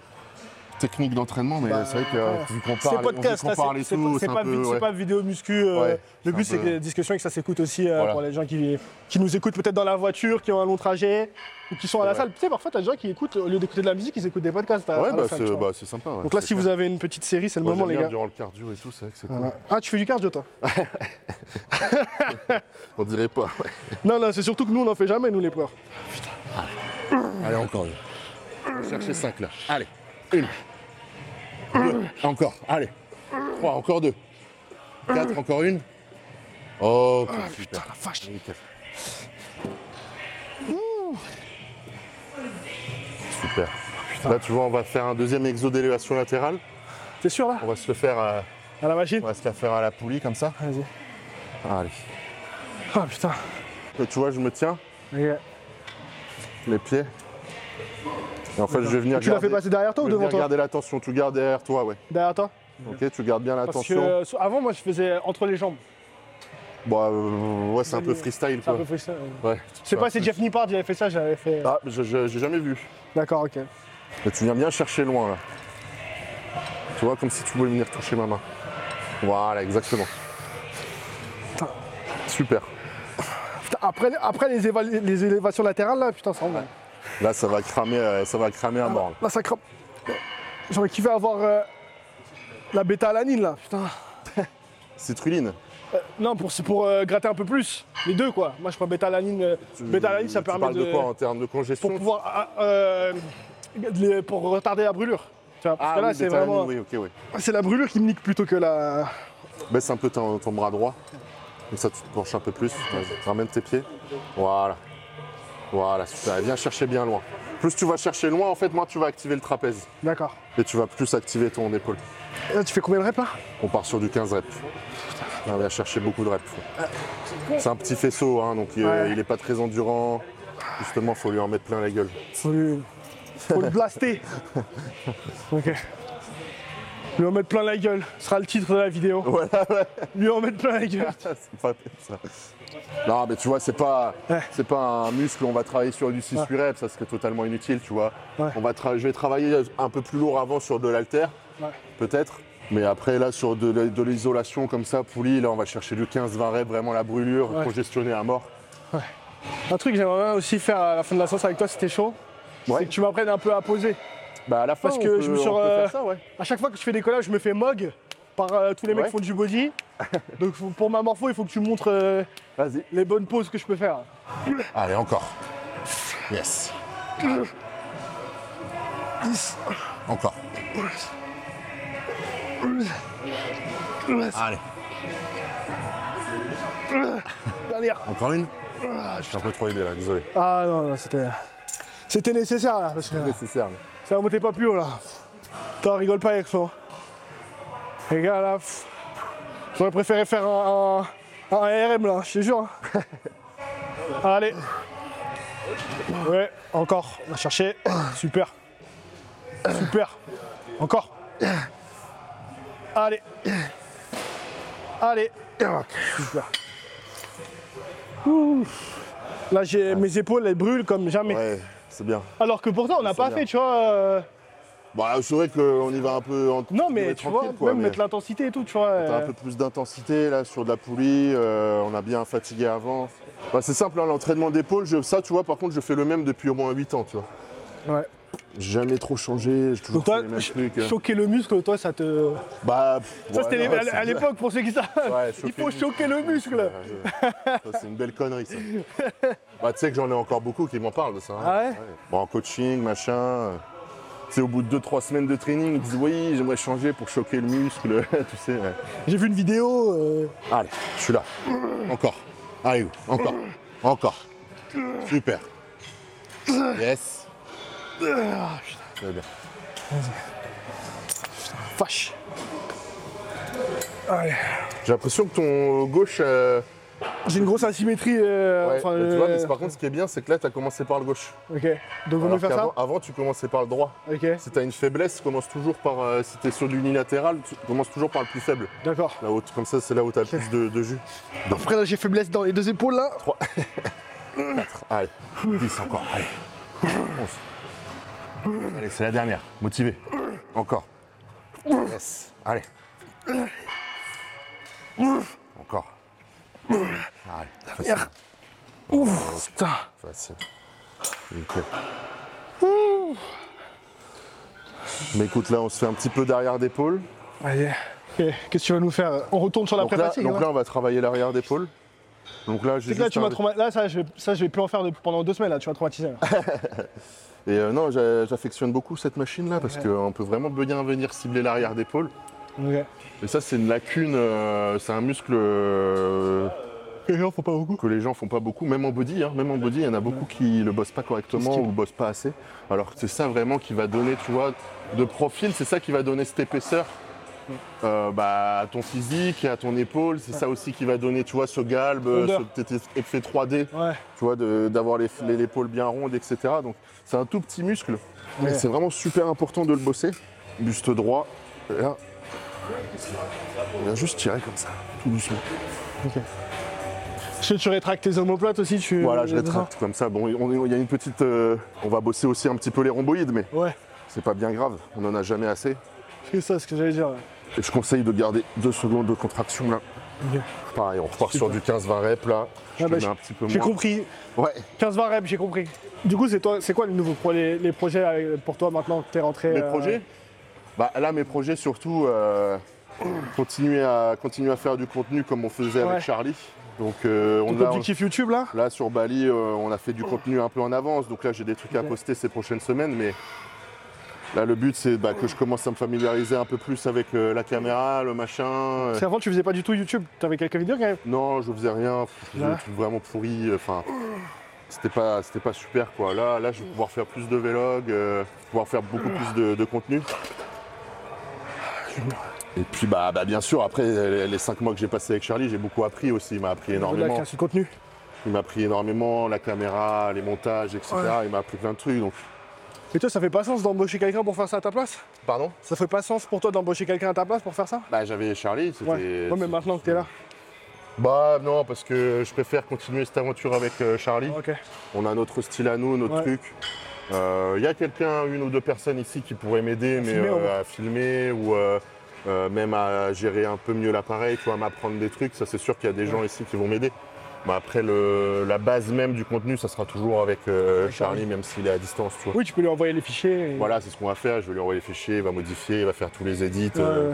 technique d'entraînement, mais Bah, c'est vrai que euh, vu qu'on C'est parle, podcast, qu'on parle c'est- et c'est tout, pas, c'est ouais. pas vidéo muscu. euh, Ouais, le but, c'est peu- que la discussion et que ça s'écoute aussi euh, Voilà. pour les gens qui, qui nous écoutent peut-être dans la voiture, qui ont un long trajet ou qui sont à la Ouais. salle. Tu sais, parfois, t'as des gens qui écoutent, au lieu d'écouter de la musique, ils écoutent des podcasts. à- Ouais, bah c'est tu bah, c'est sympa. ouais, Donc là, si vous avez une petite série, c'est le Moi, moment, les gars. durant le cardio et tout, c'est vrai que c'est cool. Ah, tu fais du cardio, toi On dirait pas. ouais. Non, non, c'est surtout que nous, on n'en fait jamais, nous, les peurs. Allez, encore une. On va chercher 5 là. Allez, une. Deux. Encore, allez. Trois, encore deux. Quatre, encore une. Ok, super. la vache. Nickel. Super. Là, tu vois, on va faire un deuxième exo d'élévation latérale. T'es sûr là On va se le faire, euh, À la machine on va se la faire à la poulie comme ça. Vas-y. Allez. Ah putain. Là, tu vois, je me tiens les pieds. Et en fait, je vais venir Tu l'as fait passer derrière toi ou devant toi garder l'attention. Tu gardes derrière toi, ouais. Derrière toi Ok, tu gardes bien Parce que l'attention. euh, avant, moi, je faisais entre les jambes. Bon, euh, ouais, c'est un peu freestyle, C'est un peu. Ouais. Je sais pas, c'est Jeff Nippard qui avait fait ça, j'avais fait. Ah, je- je- j'ai jamais vu. D'accord, ok. Mais tu viens bien chercher loin, là. Tu vois, comme si tu voulais venir toucher ma main. Voilà, exactement. Putain. Super. Putain, après, après les, éva- les élévations latérales, là, putain, ça envoie. Là, ça va cramer, euh, ça va cramer à mort. là. Ça crame. J'aurais kiffé avoir euh, la bêta-alanine, là, putain. Citrulline. Euh, non, pour, c'est pour euh, gratter un peu plus. Les deux, quoi. Moi, je prends bêta-alanine. Bêta-alanine, ça tu permet parles de... de. quoi en termes de congestion pour pouvoir. ah, les- pour retarder la brûlure. Tu vois, parce Ah que là, oui, c'est vraiment. oui, ok, oui. C'est la brûlure qui me nique plutôt que la. Baisse un peu ton, ton bras droit. Comme ça, tu te penches un peu plus. Ramène tes pieds. Voilà. Voilà, super. Viens chercher bien loin. Plus tu vas chercher loin, en fait, moins tu vas activer le trapèze. D'accord. Et tu vas plus activer ton épaule. Et Là, tu fais combien de reps, là? On part sur du 15 reps. On va chercher beaucoup de reps. C'est un petit faisceau, hein, donc euh, Ouais. il n'est pas très endurant. Justement, il faut lui en mettre plein la gueule. Faut lui. Faut le blaster. ok. Lui en mettre plein la gueule. Ce sera le titre de la vidéo. Voilà, ouais. Lui en mettre plein la gueule. c'est pas ça. Non, mais tu vois, c'est pas, Ouais. c'est pas un muscle, on va travailler sur du 6 reps, ça serait totalement inutile, tu vois. Ouais. On va je vais travailler un peu plus lourd avant sur de l'alter, Ouais. peut-être. Mais après, là, sur de, l'isolation comme ça, poulie, là, on va chercher du 15-20 reps, vraiment la brûlure, congestionner à mort. Un truc que j'aimerais aussi faire à la fin de la séance avec toi, c'était chaud. Ouais. C'est que tu m'apprennes un peu à poser. Bah, à la fin, Parce que peut- je me suis ça. À chaque fois que je fais des collages, je me fais mog par euh, tous les mecs Ouais. qui font du body. Donc pour ma morpho, il faut que tu montres euh, les bonnes poses que je peux faire. Allez, encore. Yes. 10, Encore. Allez, dernière. encore une Je suis un peu trop aidé là, désolé. Ah non, non, c'était. C'était nécessaire là, parce que Nécessaire. ça montait pas plus haut là. T'en rigole pas avec ça. Les gars là, j'aurais préféré faire un, un, un RM là, je te jure. hein. Allez. Ouais, encore. On va chercher. Super. Super. Encore. Allez. Allez. Super. Ouh. Là, j'ai mes épaules, elles brûlent comme jamais. Ouais, c'est bien. Alors que pourtant, on n'a pas bien. fait, tu vois. euh, Bah, c'est vrai qu'on y va un peu en Non, mais tu vois, quoi, même mais mettre l'intensité et tout, tu vois. Un euh, peu plus d'intensité là sur de la poulie, euh, on a bien fatigué avant. Bah, c'est simple, hein, l'entraînement d'épaule, je- ça tu vois, par contre, je fais le même depuis au moins 8 ans, tu vois. Ouais. J'ai jamais trop changé, j'ai toujours toi, fait les mêmes trucs. euh. choquer le muscle, toi, ça te. Bah, pff, Ça, ouais, c'était à- l'époque, pour ceux qui savent. Ouais, Il faut choquer le muscle. Ça, c'est une belle connerie, ça. bah, tu sais que j'en ai encore beaucoup qui m'en parlent de ça. hein. Ah ouais? Bon, en coaching, machin. Sais, au bout de 2-3 semaines de training, ils disent oui, j'aimerais changer pour choquer le muscle, tu sais. J'ai vu une vidéo. euh, Allez, je suis là. Encore. Allez, encore. Encore. Super. Yes. Très bien. Vache. Allez. J'ai l'impression que ton gauche. euh, J'ai une grosse asymétrie. euh, ouais, enfin, bah, tu vois, euh, mais par contre, ce qui est bien, c'est que là, tu as commencé par le gauche. Ok. Donc, on Alors va faire ça avant, tu commençais par le droit. Ok. Si tu as une faiblesse, commence toujours par. euh, si tu es sur l'unilatéral, tu commences toujours par le plus faible. D'accord. Comme ça, c'est là où tu as le plus de, de jus. Après, là, j'ai faiblesse dans les deux épaules, là. 3, 4, allez, 10 encore, allez, 11. Allez, c'est la dernière, motivé. Encore. Yes, allez. Facile, Ouf, putain. facile. Nickel. Mais écoute, là, on se fait un petit peu d'arrière d'épaule. Allez. Ok. Qu'est-ce que tu vas nous faire? On retourne sur la Donc là, pré-fatigue. donc hein là, on va travailler l'arrière d'épaule. Donc là, j'ai là, tu trauma- Là, ça, je vais, ça, je vais plus en faire de- pendant deux semaines. Là, tu m'as traumatisé. là. Et euh, non, j'a- j'affectionne beaucoup cette machine-là parce Ouais. qu'on peut vraiment bien venir cibler l'arrière d'épaule. Et ça, c'est une lacune, euh, c'est un muscle euh, Les gens font pas beaucoup. que les gens font pas beaucoup, même en body. hein, même en body, il y en a beaucoup qui le bossent pas correctement ou bossent pas assez. Alors que c'est ça vraiment qui va donner, tu vois, de profil, c'est ça qui va donner cette épaisseur. euh, bah, à ton physique et à ton épaule, c'est ça aussi qui va donner, tu vois, ce galbe, ce petit effet 3D, Ouais. tu vois, d'avoir l'épaule bien ronde, etc. Donc c'est un tout petit muscle. Ouais. C'est vraiment super important de le bosser. Buste droit, là, on vient juste tirer comme ça, tout doucement. Je sais, tu rétractes tes omoplates aussi. Tu... Voilà, je rétracte comme ça. Bon, il y a une petite. euh, on va bosser aussi un petit peu les rhomboïdes, mais Ouais. c'est pas bien grave. On en a jamais assez. C'est ça ce que j'allais dire. ouais. Et je conseille de garder deux secondes de contraction là. Pareil, on repart sur du 15-20 reps là. Je Ah bah, le un petit peu J'ai compris. Ouais. 15-20 reps, j'ai compris. Du coup, c'est toi, c'est quoi les nouveaux pro- les, les projets euh, pour toi maintenant que t'es rentré Mes euh, projets? Bah là, mes projets surtout, euh, continuer, à, continuer à faire du contenu comme on faisait Ouais. avec Charlie. Donc euh, on a, YouTube là là sur Bali, euh, on a fait du contenu un peu en avance. Donc là, j'ai des trucs à poster ces prochaines semaines, mais là, le but c'est bah, que je commence à me familiariser un peu plus avec euh, la caméra, le machin. euh. Parce qu'avant, tu faisais pas du tout YouTube. T'avais quelques vidéos quand même. Non, je faisais rien. Je faisais des trucs vraiment pourris. euh, Enfin, c'était pas, c'était pas super quoi. Là, là, je vais pouvoir faire plus de vlogs, pouvoir faire beaucoup plus de, de contenu. Et puis bah, bah, bien sûr, après les cinq mois que j'ai passé avec Charlie, j'ai beaucoup appris aussi. Il m'a appris énormément. contenu. Il m'a appris énormément, la caméra, les montages, etc. Ouais. Il m'a appris plein de trucs. Donc, Et toi, ça fait pas sens d'embaucher quelqu'un pour faire ça à ta place? Pardon? Ça fait pas sens pour toi d'embaucher quelqu'un à ta place pour faire ça? Bah, j'avais Charlie. C'était. Ouais. Ouais, mais maintenant que t'es là. Bah non, parce que je préfère continuer cette aventure avec euh, Charlie. Ok. On a notre style à nous, notre Ouais. truc. Il y a quelqu'un, une ou deux personnes ici qui pourraient m'aider, mais euh, à filmer ou euh, euh, même à gérer un peu mieux l'appareil, tu vois, à m'apprendre des trucs. Ça, c'est sûr qu'il y a des gens ici qui vont m'aider. Mais après, le- la base même du contenu, ça sera toujours avec euh, Charlie. Même s'il est à distance, tu vois. Oui, tu peux lui envoyer les fichiers. et- Voilà, c'est ce qu'on va faire. Je vais lui envoyer les fichiers, il va modifier, il va faire tous les edits, Ouais, euh,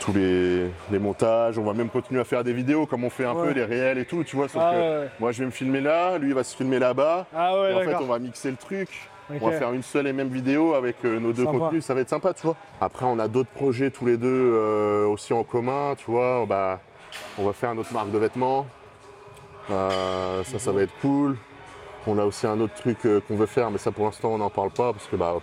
tous les, les montages. On va même continuer à faire des vidéos comme on fait un Ouais. peu les réels et tout, tu vois. Sauf Ah, que ouais, moi, je vais me filmer là, lui, il va se filmer là-bas. Ah ouais, et en fait, on va mixer le truc. On va faire une seule et même vidéo avec euh, nos deux Sympa. contenus, ça va être sympa, tu vois. Après, on a d'autres projets tous les deux euh, aussi en commun, tu vois. Bah, on va faire notre marque de vêtements. Euh, ça, ça va être cool. On a aussi un autre truc euh, qu'on veut faire, mais ça pour l'instant, on n'en parle pas parce que bah,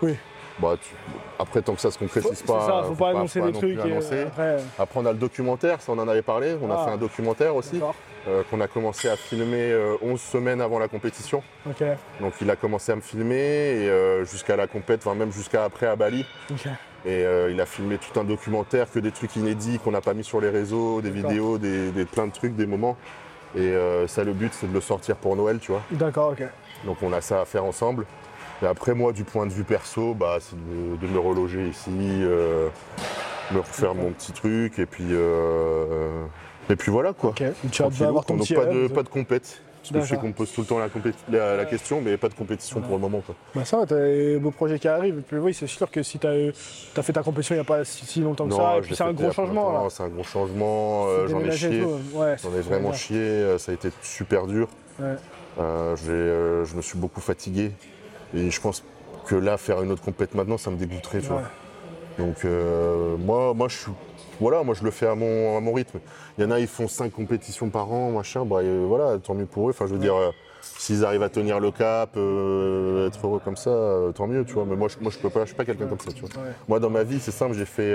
Oui. bah, tu- après, tant que ça se concrétise pas, ça, faut, pas annoncer faut des non trucs. annoncer. après, Après, on a le documentaire, ça on en avait parlé. On a Ah. fait un documentaire aussi d'accord. Euh, qu'on a commencé à filmer euh, 11 semaines avant la compétition. Donc il a commencé à me filmer et euh, jusqu'à la compète, enfin même jusqu'à après à Bali. Et euh, il a filmé tout un documentaire, que des trucs inédits qu'on n'a pas mis sur les réseaux, des vidéos, des, des- plein de trucs, des moments. Et ça, le but, c'est de le sortir pour Noël, tu vois. D'accord, ok. Donc on a ça à faire ensemble. Et après, moi, du point de vue perso, bah, c'est de, de me reloger ici, me refaire mon petit truc, et puis, et puis voilà quoi. Tu vas Tranquillou, avoir ton donc pas de, pas de compète. Parce que je sais qu'on me pose tout le temps la, compét- la- la question, mais pas de compétition pour le moment. Quoi. Bah ça va, t'as des beaux projets qui arrivent. Et puis oui, c'est sûr que si t'as as fait ta compétition il n'y a pas si, si longtemps que ça, et puis c'est un gros changement. C'est un gros changement, euh, j'en ai chié. Ouais, J'en ai vraiment bien. chié, euh, ça a été super dur. Ouais. Euh, euh, je me suis beaucoup fatigué. Et je pense que là, faire une autre compète maintenant, ça me dégoûterait. Tu Ouais. vois. Donc euh, moi, moi, je suis. Voilà, moi je le fais à mon, à mon rythme. Il y en a, ils font cinq compétitions par an, machin. Bah, euh, voilà, tant mieux pour eux. Enfin, je veux dire, euh, s'ils arrivent à tenir le cap, euh, être heureux comme ça, euh, tant mieux, tu vois. Mais moi, je, moi, je peux pas, je suis pas quelqu'un comme ça, tu vois. Ouais. Moi, dans ma vie, c'est simple, j'ai fait.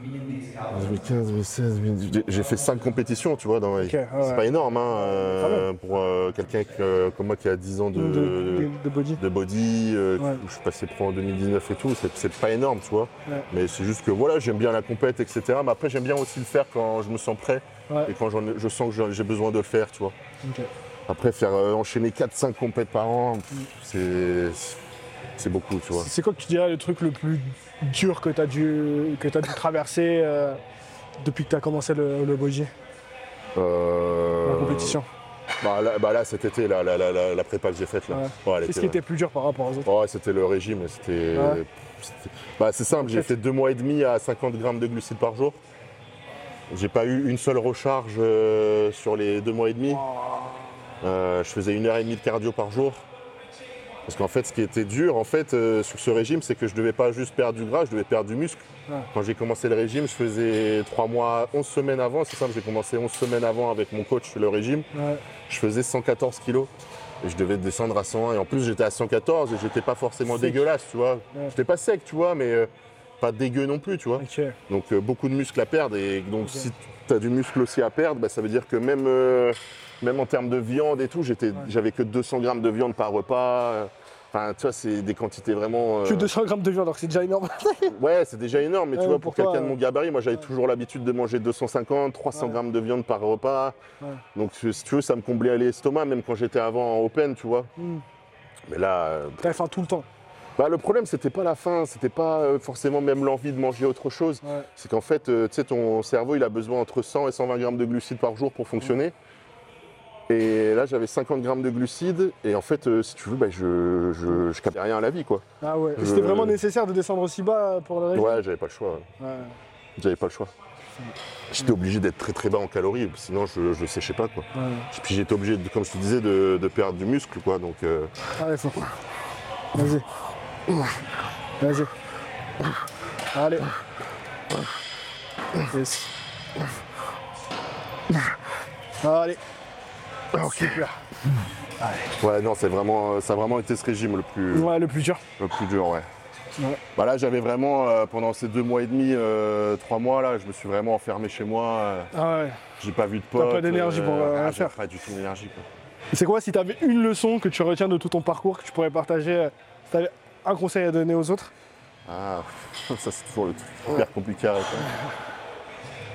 Euh, 2015, 2016, 2018, j'ai- fait cinq compétitions, tu vois, dans ma vie. Ok, ouais, C'est pas énorme, hein, euh, pour euh, quelqu'un que- comme moi qui a 10 ans de, De, de- de body. de body, euh, Ouais. je suis passé pro en 2019 et tout, c'est- c'est pas énorme, tu vois. Ouais. Mais c'est juste que voilà, j'aime bien la compète, etc. Mais après, j'aime bien aussi le faire quand je me sens prêt Ouais. et quand je sens que j'ai besoin de le faire, tu vois. Après, faire euh, enchaîner 4-5 compètes par an, pff, c'est c'est beaucoup, tu vois. C'est quoi que tu dirais le truc le plus dur que tu as dû, que as dû traverser euh, depuis que tu as commencé le, le body, Euh, la compétition bah, là, bah là, cet été, là, la, la, la, la prépa que j'ai faite, là. Ouais. Ouais, elle Qu'est-ce qui était plus dur par rapport aux autres Ouais, c'était le régime, c'était. Ouais. c'était- Bah, c'est simple, j'ai fait deux mois et demi à 50 grammes de glucides par jour. J'ai pas eu une seule recharge euh, sur les deux mois et demi. Je faisais une heure et demie de cardio par jour. Parce qu'en fait, ce qui était dur, en fait, euh, sur ce régime, c'est que je devais pas juste perdre du gras, je devais perdre du muscle. Quand j'ai commencé le régime, je faisais 3 mois, 11 semaines avant. C'est simple, j'ai commencé 11 semaines avant avec mon coach le régime. Ouais. Je faisais 114 kilos. Et je devais descendre à 101. Et en plus, j'étais à 114 et j'étais pas forcément Sec. dégueulasse, tu vois. Ouais. J'étais pas sec, tu vois, mais euh, pas dégueu non plus, tu vois. Donc euh, beaucoup de muscles à perdre et donc si tu as du muscle aussi à perdre, bah, ça veut dire que même, même en termes de viande et tout, j'étais, j'avais que 200 grammes de viande par repas. euh, Enfin, tu vois, c'est des quantités vraiment. euh, Que 200 grammes de viande, alors que c'est déjà énorme. Ouais, c'est déjà énorme, mais Ouais, tu vois, pour quelqu'un de euh, mon gabarit, moi j'avais toujours l'habitude de manger 250, 300 Ouais. grammes de viande par repas. Donc si tu veux, ça me comblait l'estomac, même quand j'étais avant en open, tu vois. Hmm. Mais là, euh, T'avais faim tout le temps. bah, le problème, c'était pas la faim, c'était pas euh, forcément même l'envie de manger autre chose. C'est qu'en fait, euh, tu sais, ton cerveau, il a besoin entre 100 et 120 grammes de glucides par jour pour fonctionner. Et là, j'avais 50 grammes de glucides. Et en fait, euh, si tu veux, bah, je, je, je captais rien à la vie, quoi. Ah ouais. Je- C'était vraiment nécessaire de descendre aussi bas pour le régime Ouais, j'avais pas le choix. Ouais. J'avais pas le choix. J'étais obligé d'être très très bas en calories, sinon je, je séchais pas, quoi. Ouais. Puis j'étais obligé, de, comme je te disais, de, de perdre du muscle, quoi. Donc, euh, Allez, faut. Vas-y. Vas-y. Allez. Yes. Allez. Super. ouais, non, c'est vraiment, ça a vraiment été ce régime le plus, Ouais, le plus dur. le plus dur, ouais. Ouais. Bah là, j'avais vraiment, euh, pendant ces deux mois et demi, euh, trois mois, là, je me suis vraiment enfermé chez moi. euh, Ah ouais. j'ai pas vu de potes. pas d'énergie pour, euh, ah, rien j'ai faire. Pas du tout d'énergie, quoi. C'est quoi si tu avais une leçon que tu retiens de tout ton parcours que tu pourrais partager euh, Si tu avais un conseil à donner aux autres? Ah, ça c'est toujours le truc hyper compliqué à répondre.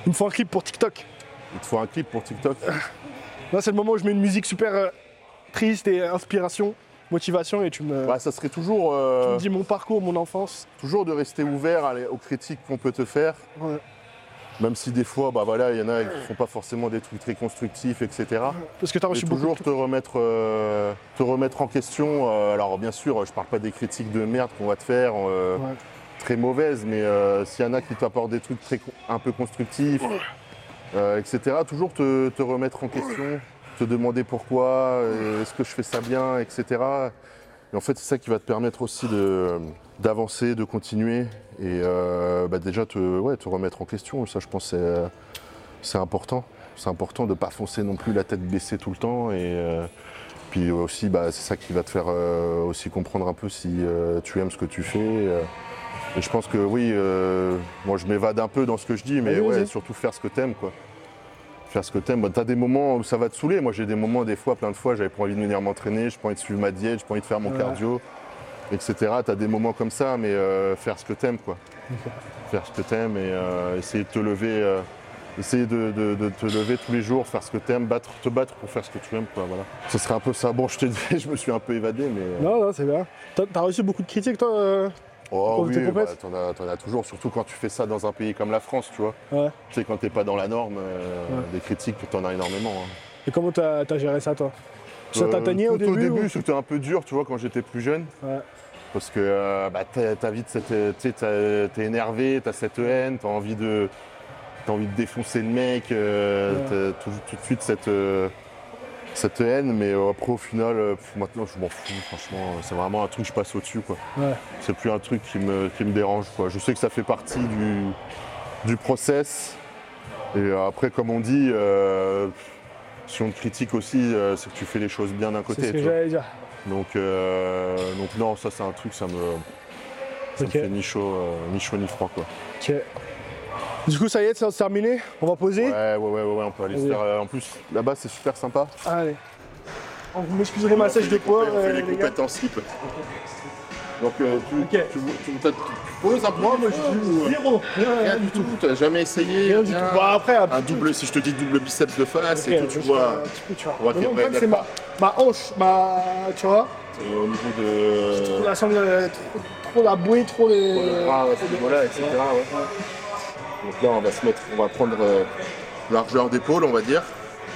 Il me faut un clip pour TikTok. Il te faut un clip pour TikTok? Là, c'est le moment où je mets une musique super euh, triste et inspiration, motivation et tu me, Bah, ça serait toujours, tu euh, me dis mon parcours, mon enfance. toujours de rester ouvert à les- aux critiques qu'on peut te faire. Ouais. Même si des fois, bah voilà, il y en a qui font pas forcément des trucs très constructifs, etc. Parce que tu as Et reçu beaucoup. toujours de- te remettre, euh, te remettre en question. euh, alors bien sûr, je parle pas des critiques de merde qu'on va te faire, euh, Ouais. très mauvaises, mais euh, s'il y en a qui t'apportent des trucs très, con- un peu constructifs, euh, etc. Toujours te, remettre en question, te demander pourquoi, euh, est-ce que je fais ça bien, etc. Et en fait, c'est ça qui va te permettre aussi d'avancer, de continuer et euh, bah, déjà te, remettre en question. Ça, je pense, c'est c'est important. C'est important de ne pas foncer non plus la tête baissée tout le temps. Et puis aussi, bah, c'est ça qui va te faire aussi comprendre un peu si tu aimes ce que tu fais. Et je pense que oui, euh, moi je m'évade un peu dans ce que je dis, mais ouais, surtout faire ce que t'aimes, quoi. Faire ce que t'aimes. Bah, T'as des moments où ça va te saouler. Moi j'ai des moments, des fois, plein de fois, j'avais pas envie de venir m'entraîner, j'ai pas envie de suivre ma diète, j'ai pas envie de faire mon Ouais. cardio, etc. T'as des moments comme ça, mais euh, faire ce que t'aimes, quoi. Faire ce que t'aimes et euh, essayer de te lever. Essayer de, de- de te lever tous les jours, faire ce que t'aimes, battre, te battre pour faire ce que tu aimes, quoi, voilà. Ce serait un peu ça. Bon, je te dis, je me suis un peu évadé, mais... Non, non, c'est bien. T'as as reçu beaucoup de critiques, toi Oh oui, bah, t'en as, as toujours, surtout quand tu fais ça dans un pays comme la France, tu vois. Ouais. Tu sais, quand t'es pas dans la norme, euh, Ouais. des critiques, t'en as énormément. hein. Et comment t'as as géré ça, toi? Ça Euh, au tout début ou- c'était un peu dur, tu vois, quand j'étais plus jeune. Ouais. Parce que euh, bah, t'as vite cette, tu sais, t'as- t'es énervé, t'as cette haine, t'as envie de, t'as envie de défoncer le mec, euh, t'as tout, tout de suite cette, euh, cette haine, mais euh, après au final, euh, maintenant je m'en fous, franchement, c'est vraiment un truc, je passe au-dessus, quoi. Ouais. C'est plus un truc qui me, qui me dérange, quoi. Je sais que ça fait partie du, du process, et euh, après, comme on dit, euh, si on te critique aussi, euh, c'est que tu fais les choses bien d'un C'est côté. ce que j'allais dire. Donc, euh, donc non, ça c'est un truc, ça me, ça me fait ni chaud, euh, ni chaud ni froid quoi. Du coup, ça y est, c'est terminé. On va poser. Ouais, ouais, ouais, ouais, ouais, on peut aller se faire. euh, en plus, là-bas c'est super sympa. Allez. Oh, Vous m'excuserez ma sèche de poids, On fait euh, les les gars. compètes en slip. Donc euh, tu, Ok. tu, tu, t'as- tu poses un peu. Moi, moi, je suis zéro. Rien, Rien du tout. T'as jamais essayé. Rien du tout. rien. Bon, après, un double, si je te dis double biceps de face et tout, tu vois. un petit peu, tu vois. on va Mais te non, le problème, c'est ma, ma hanche, ma. Tu vois euh, au niveau de. La euh, trop, trop la bouée, trop les. pour le bras, à ce niveau-là, etc. ouais. Donc là, on va se mettre, on va prendre euh, largeur d'épaule, on va dire,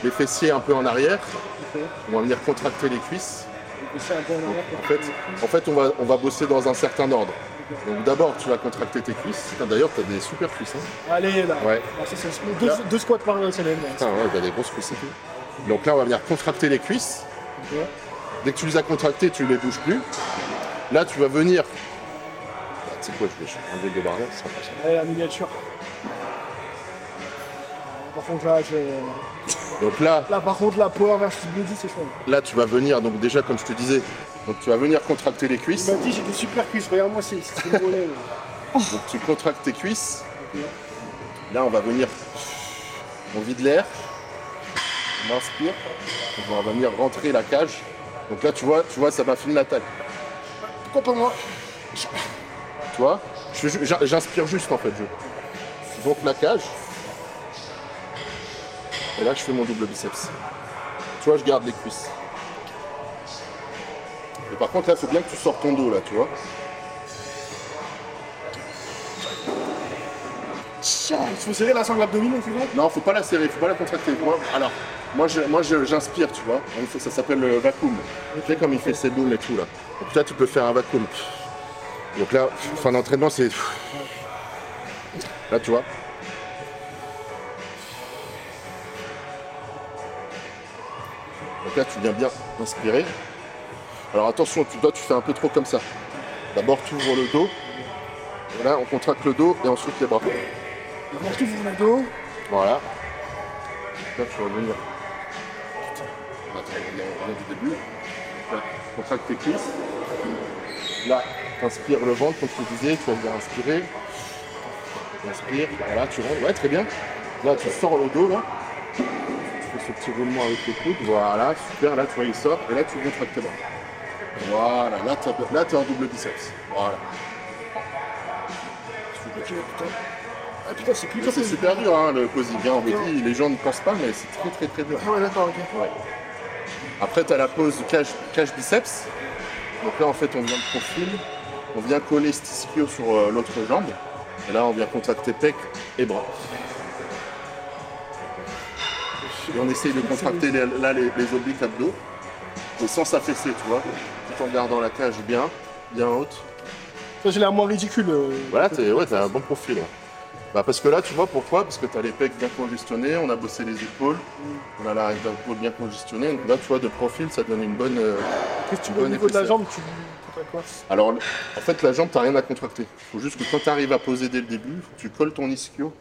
les fessiers un peu en arrière. On va venir contracter les cuisses. C'est un peu en arrière. En fait, en fait on, va, on va bosser dans un certain ordre. Donc d'abord, tu vas contracter tes cuisses. D'ailleurs, tu as des super cuisses. hein. Allez, là. Ouais. Ah, ça, c'est deux, Là. deux squats par semaine. là. Putain, ouais, t'as des grosses cuisses. Donc là, on va venir contracter les cuisses. Dès que tu les as contractées, tu les bouges plus. Là, tu vas venir. Ah, Tu sais quoi, je vais enlever le ça sera plus simple. Allez, la miniature. Par contre, là, je... Donc là, là, par contre, la power versus body, c'est chaud. là, tu vas venir, donc déjà, comme je te disais, donc tu vas venir contracter les Il cuisses. m'a dit, j'ai des super cuisses. Regarde-moi, c'est c'est le mollet. Donc tu contractes tes cuisses. Là, on va venir. On vide l'air. On inspire. Donc, on va venir rentrer la cage. Donc là, tu vois, tu vois, ça m'affine la taille. Pourquoi pas moi? Tu vois J'inspire juste en fait. Je donc la cage. Et là, je fais mon double biceps. Tu vois, je garde les cuisses. Et par contre, là, il faut bien que tu sors ton dos, là, tu vois. Il faut serrer la sangle abdominale, c'est vrai Non, faut pas la serrer, faut pas la contracter. Moi, alors, moi, je- moi je- j'inspire, tu vois. Ça s'appelle le vacuum. Tu sais comme il fait ses boules et tout là. Donc là, tu peux faire un vacuum. Donc là, fin d'entraînement, c'est. Là, tu vois. Donc là, tu viens bien inspirer. Alors attention, tu dois, tu fais un peu trop comme ça. D'abord, tu ouvres le dos. Et là, on contracte le dos et ensuite les bras. D'abord, tu ouvres le dos. Voilà. Là, tu vas venir. Attends, on revient- du début. Là, contracte tes cuisses. Là, t'inspires le ventre, comme je te disais, tu vas venir inspirer. Inspire, voilà, tu rentres. Ouais, très bien. Là, tu sors le dos, là. Ce petit roulement avec les coudes. Voilà, super. Là, tu vois, il sort. Et là, tu contractes tes bras. Voilà, là, tu là, t'es en double biceps. Voilà. Putain. Ah putain, c'est plus C'est super dur, hein, le posing. hein, on me dit, les gens ne pensent pas, mais c'est très, très, très dur. Ah ouais, d'accord, ok. Ouais. Après, tu as la pose cage biceps. Donc là, en fait, on vient de profil. On vient coller cet ischio sur euh, l'autre jambe. Et là, on vient contracter pec et bras. Et on essaye de contracter les- là les, les obliques abdos. Mais sans s'affaisser, tu vois. Tout en gardant la cage bien, bien haute. Ça, j'ai l'air moins ridicule. euh. Voilà, t'es ouais, t'as un bon profil. ouais. Bah parce que là, tu vois pourquoi? Parce que tu as les pecs bien congestionnés, on a bossé les épaules, on a la d'épaule bien congestionnée. Donc là, tu vois, de profil, ça donne une bonne. euh, Qu'est-ce que tu veux au niveau de la jambe Tu quoi? Alors, en fait, la jambe, t'as rien à contracter. Il faut juste que quand tu arrives à poser dès le début, faut que tu colles ton ischio.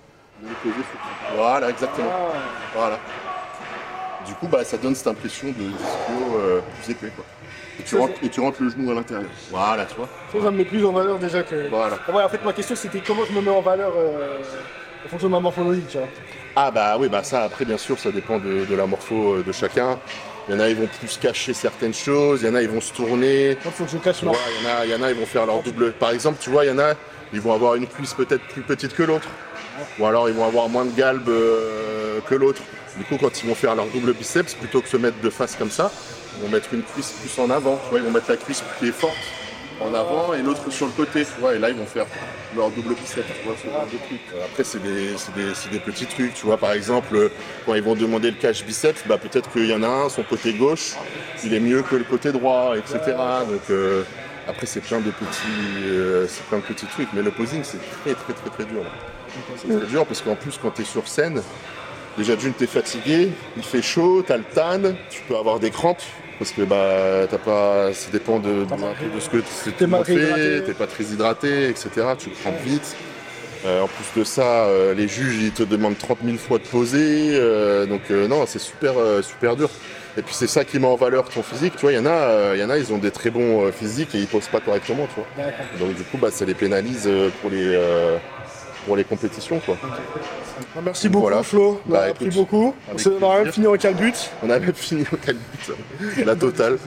de le poser sur- Voilà, exactement. Ah, Voilà. Du coup, bah, ça donne cette impression de ischio euh, plus épais. Quoi. Et, tu rentres, et tu rentres le genou à l'intérieur. Voilà, tu vois. ça, ça me met plus en valeur déjà que. Voilà. Ah ouais, en fait, ma question c'était comment je me mets en valeur euh, en fonction de ma morphologie, tu vois. Ah bah oui, bah ça après bien sûr ça dépend de, de la morpho euh, de chacun. Il y en a ils vont plus cacher certaines choses, il y en a ils vont se tourner. Il faut que je cache vois, il y en a, il y en a ils vont faire leur double. Par exemple, tu vois, il y en a ils vont avoir une cuisse peut-être plus petite que l'autre. Ou alors ils vont avoir moins de galbe euh, que l'autre. Du coup quand ils vont faire leur double biceps, plutôt que se mettre de face comme ça, ils vont mettre une cuisse plus en avant. Tu vois, ils vont mettre la cuisse qui est forte en avant et l'autre sur le côté. Tu vois, et là ils vont faire leur double biceps. Euh, Après c'est des, des- petits trucs. Tu vois, par exemple quand ils vont demander le cache biceps, bah peut-être qu'il y en a un, son côté gauche, il est mieux que le côté droit, etc. Donc euh, après c'est plein de petits, euh, plein de petits trucs. Mais le posing c'est très très très très dur. C'est très dur parce qu'en plus quand tu es sur scène, déjà d'une t'es fatigué, il fait chaud, t'as le tan, tu peux avoir des crampes. Parce que bah t'as pas. Ça dépend de, ce que T'es fait, t'es pas très hydraté, etc. Tu crampes vite. Euh, en plus de ça, euh, les juges ils te demandent 30 000 fois de poser. euh, donc non, c'est super super dur. Et puis c'est ça qui met en valeur ton physique. Tu vois, il y en a, il y en a, ils ont des très bons physiques et ils posent pas correctement, tu vois. Donc du coup, bah, ça les pénalise pour les pour les compétitions, quoi. Ah, Merci beaucoup Voilà. Flo, on a Bah, appris écoute, beaucoup. On a même fini en calbut. On a même fini au calbut, la totale.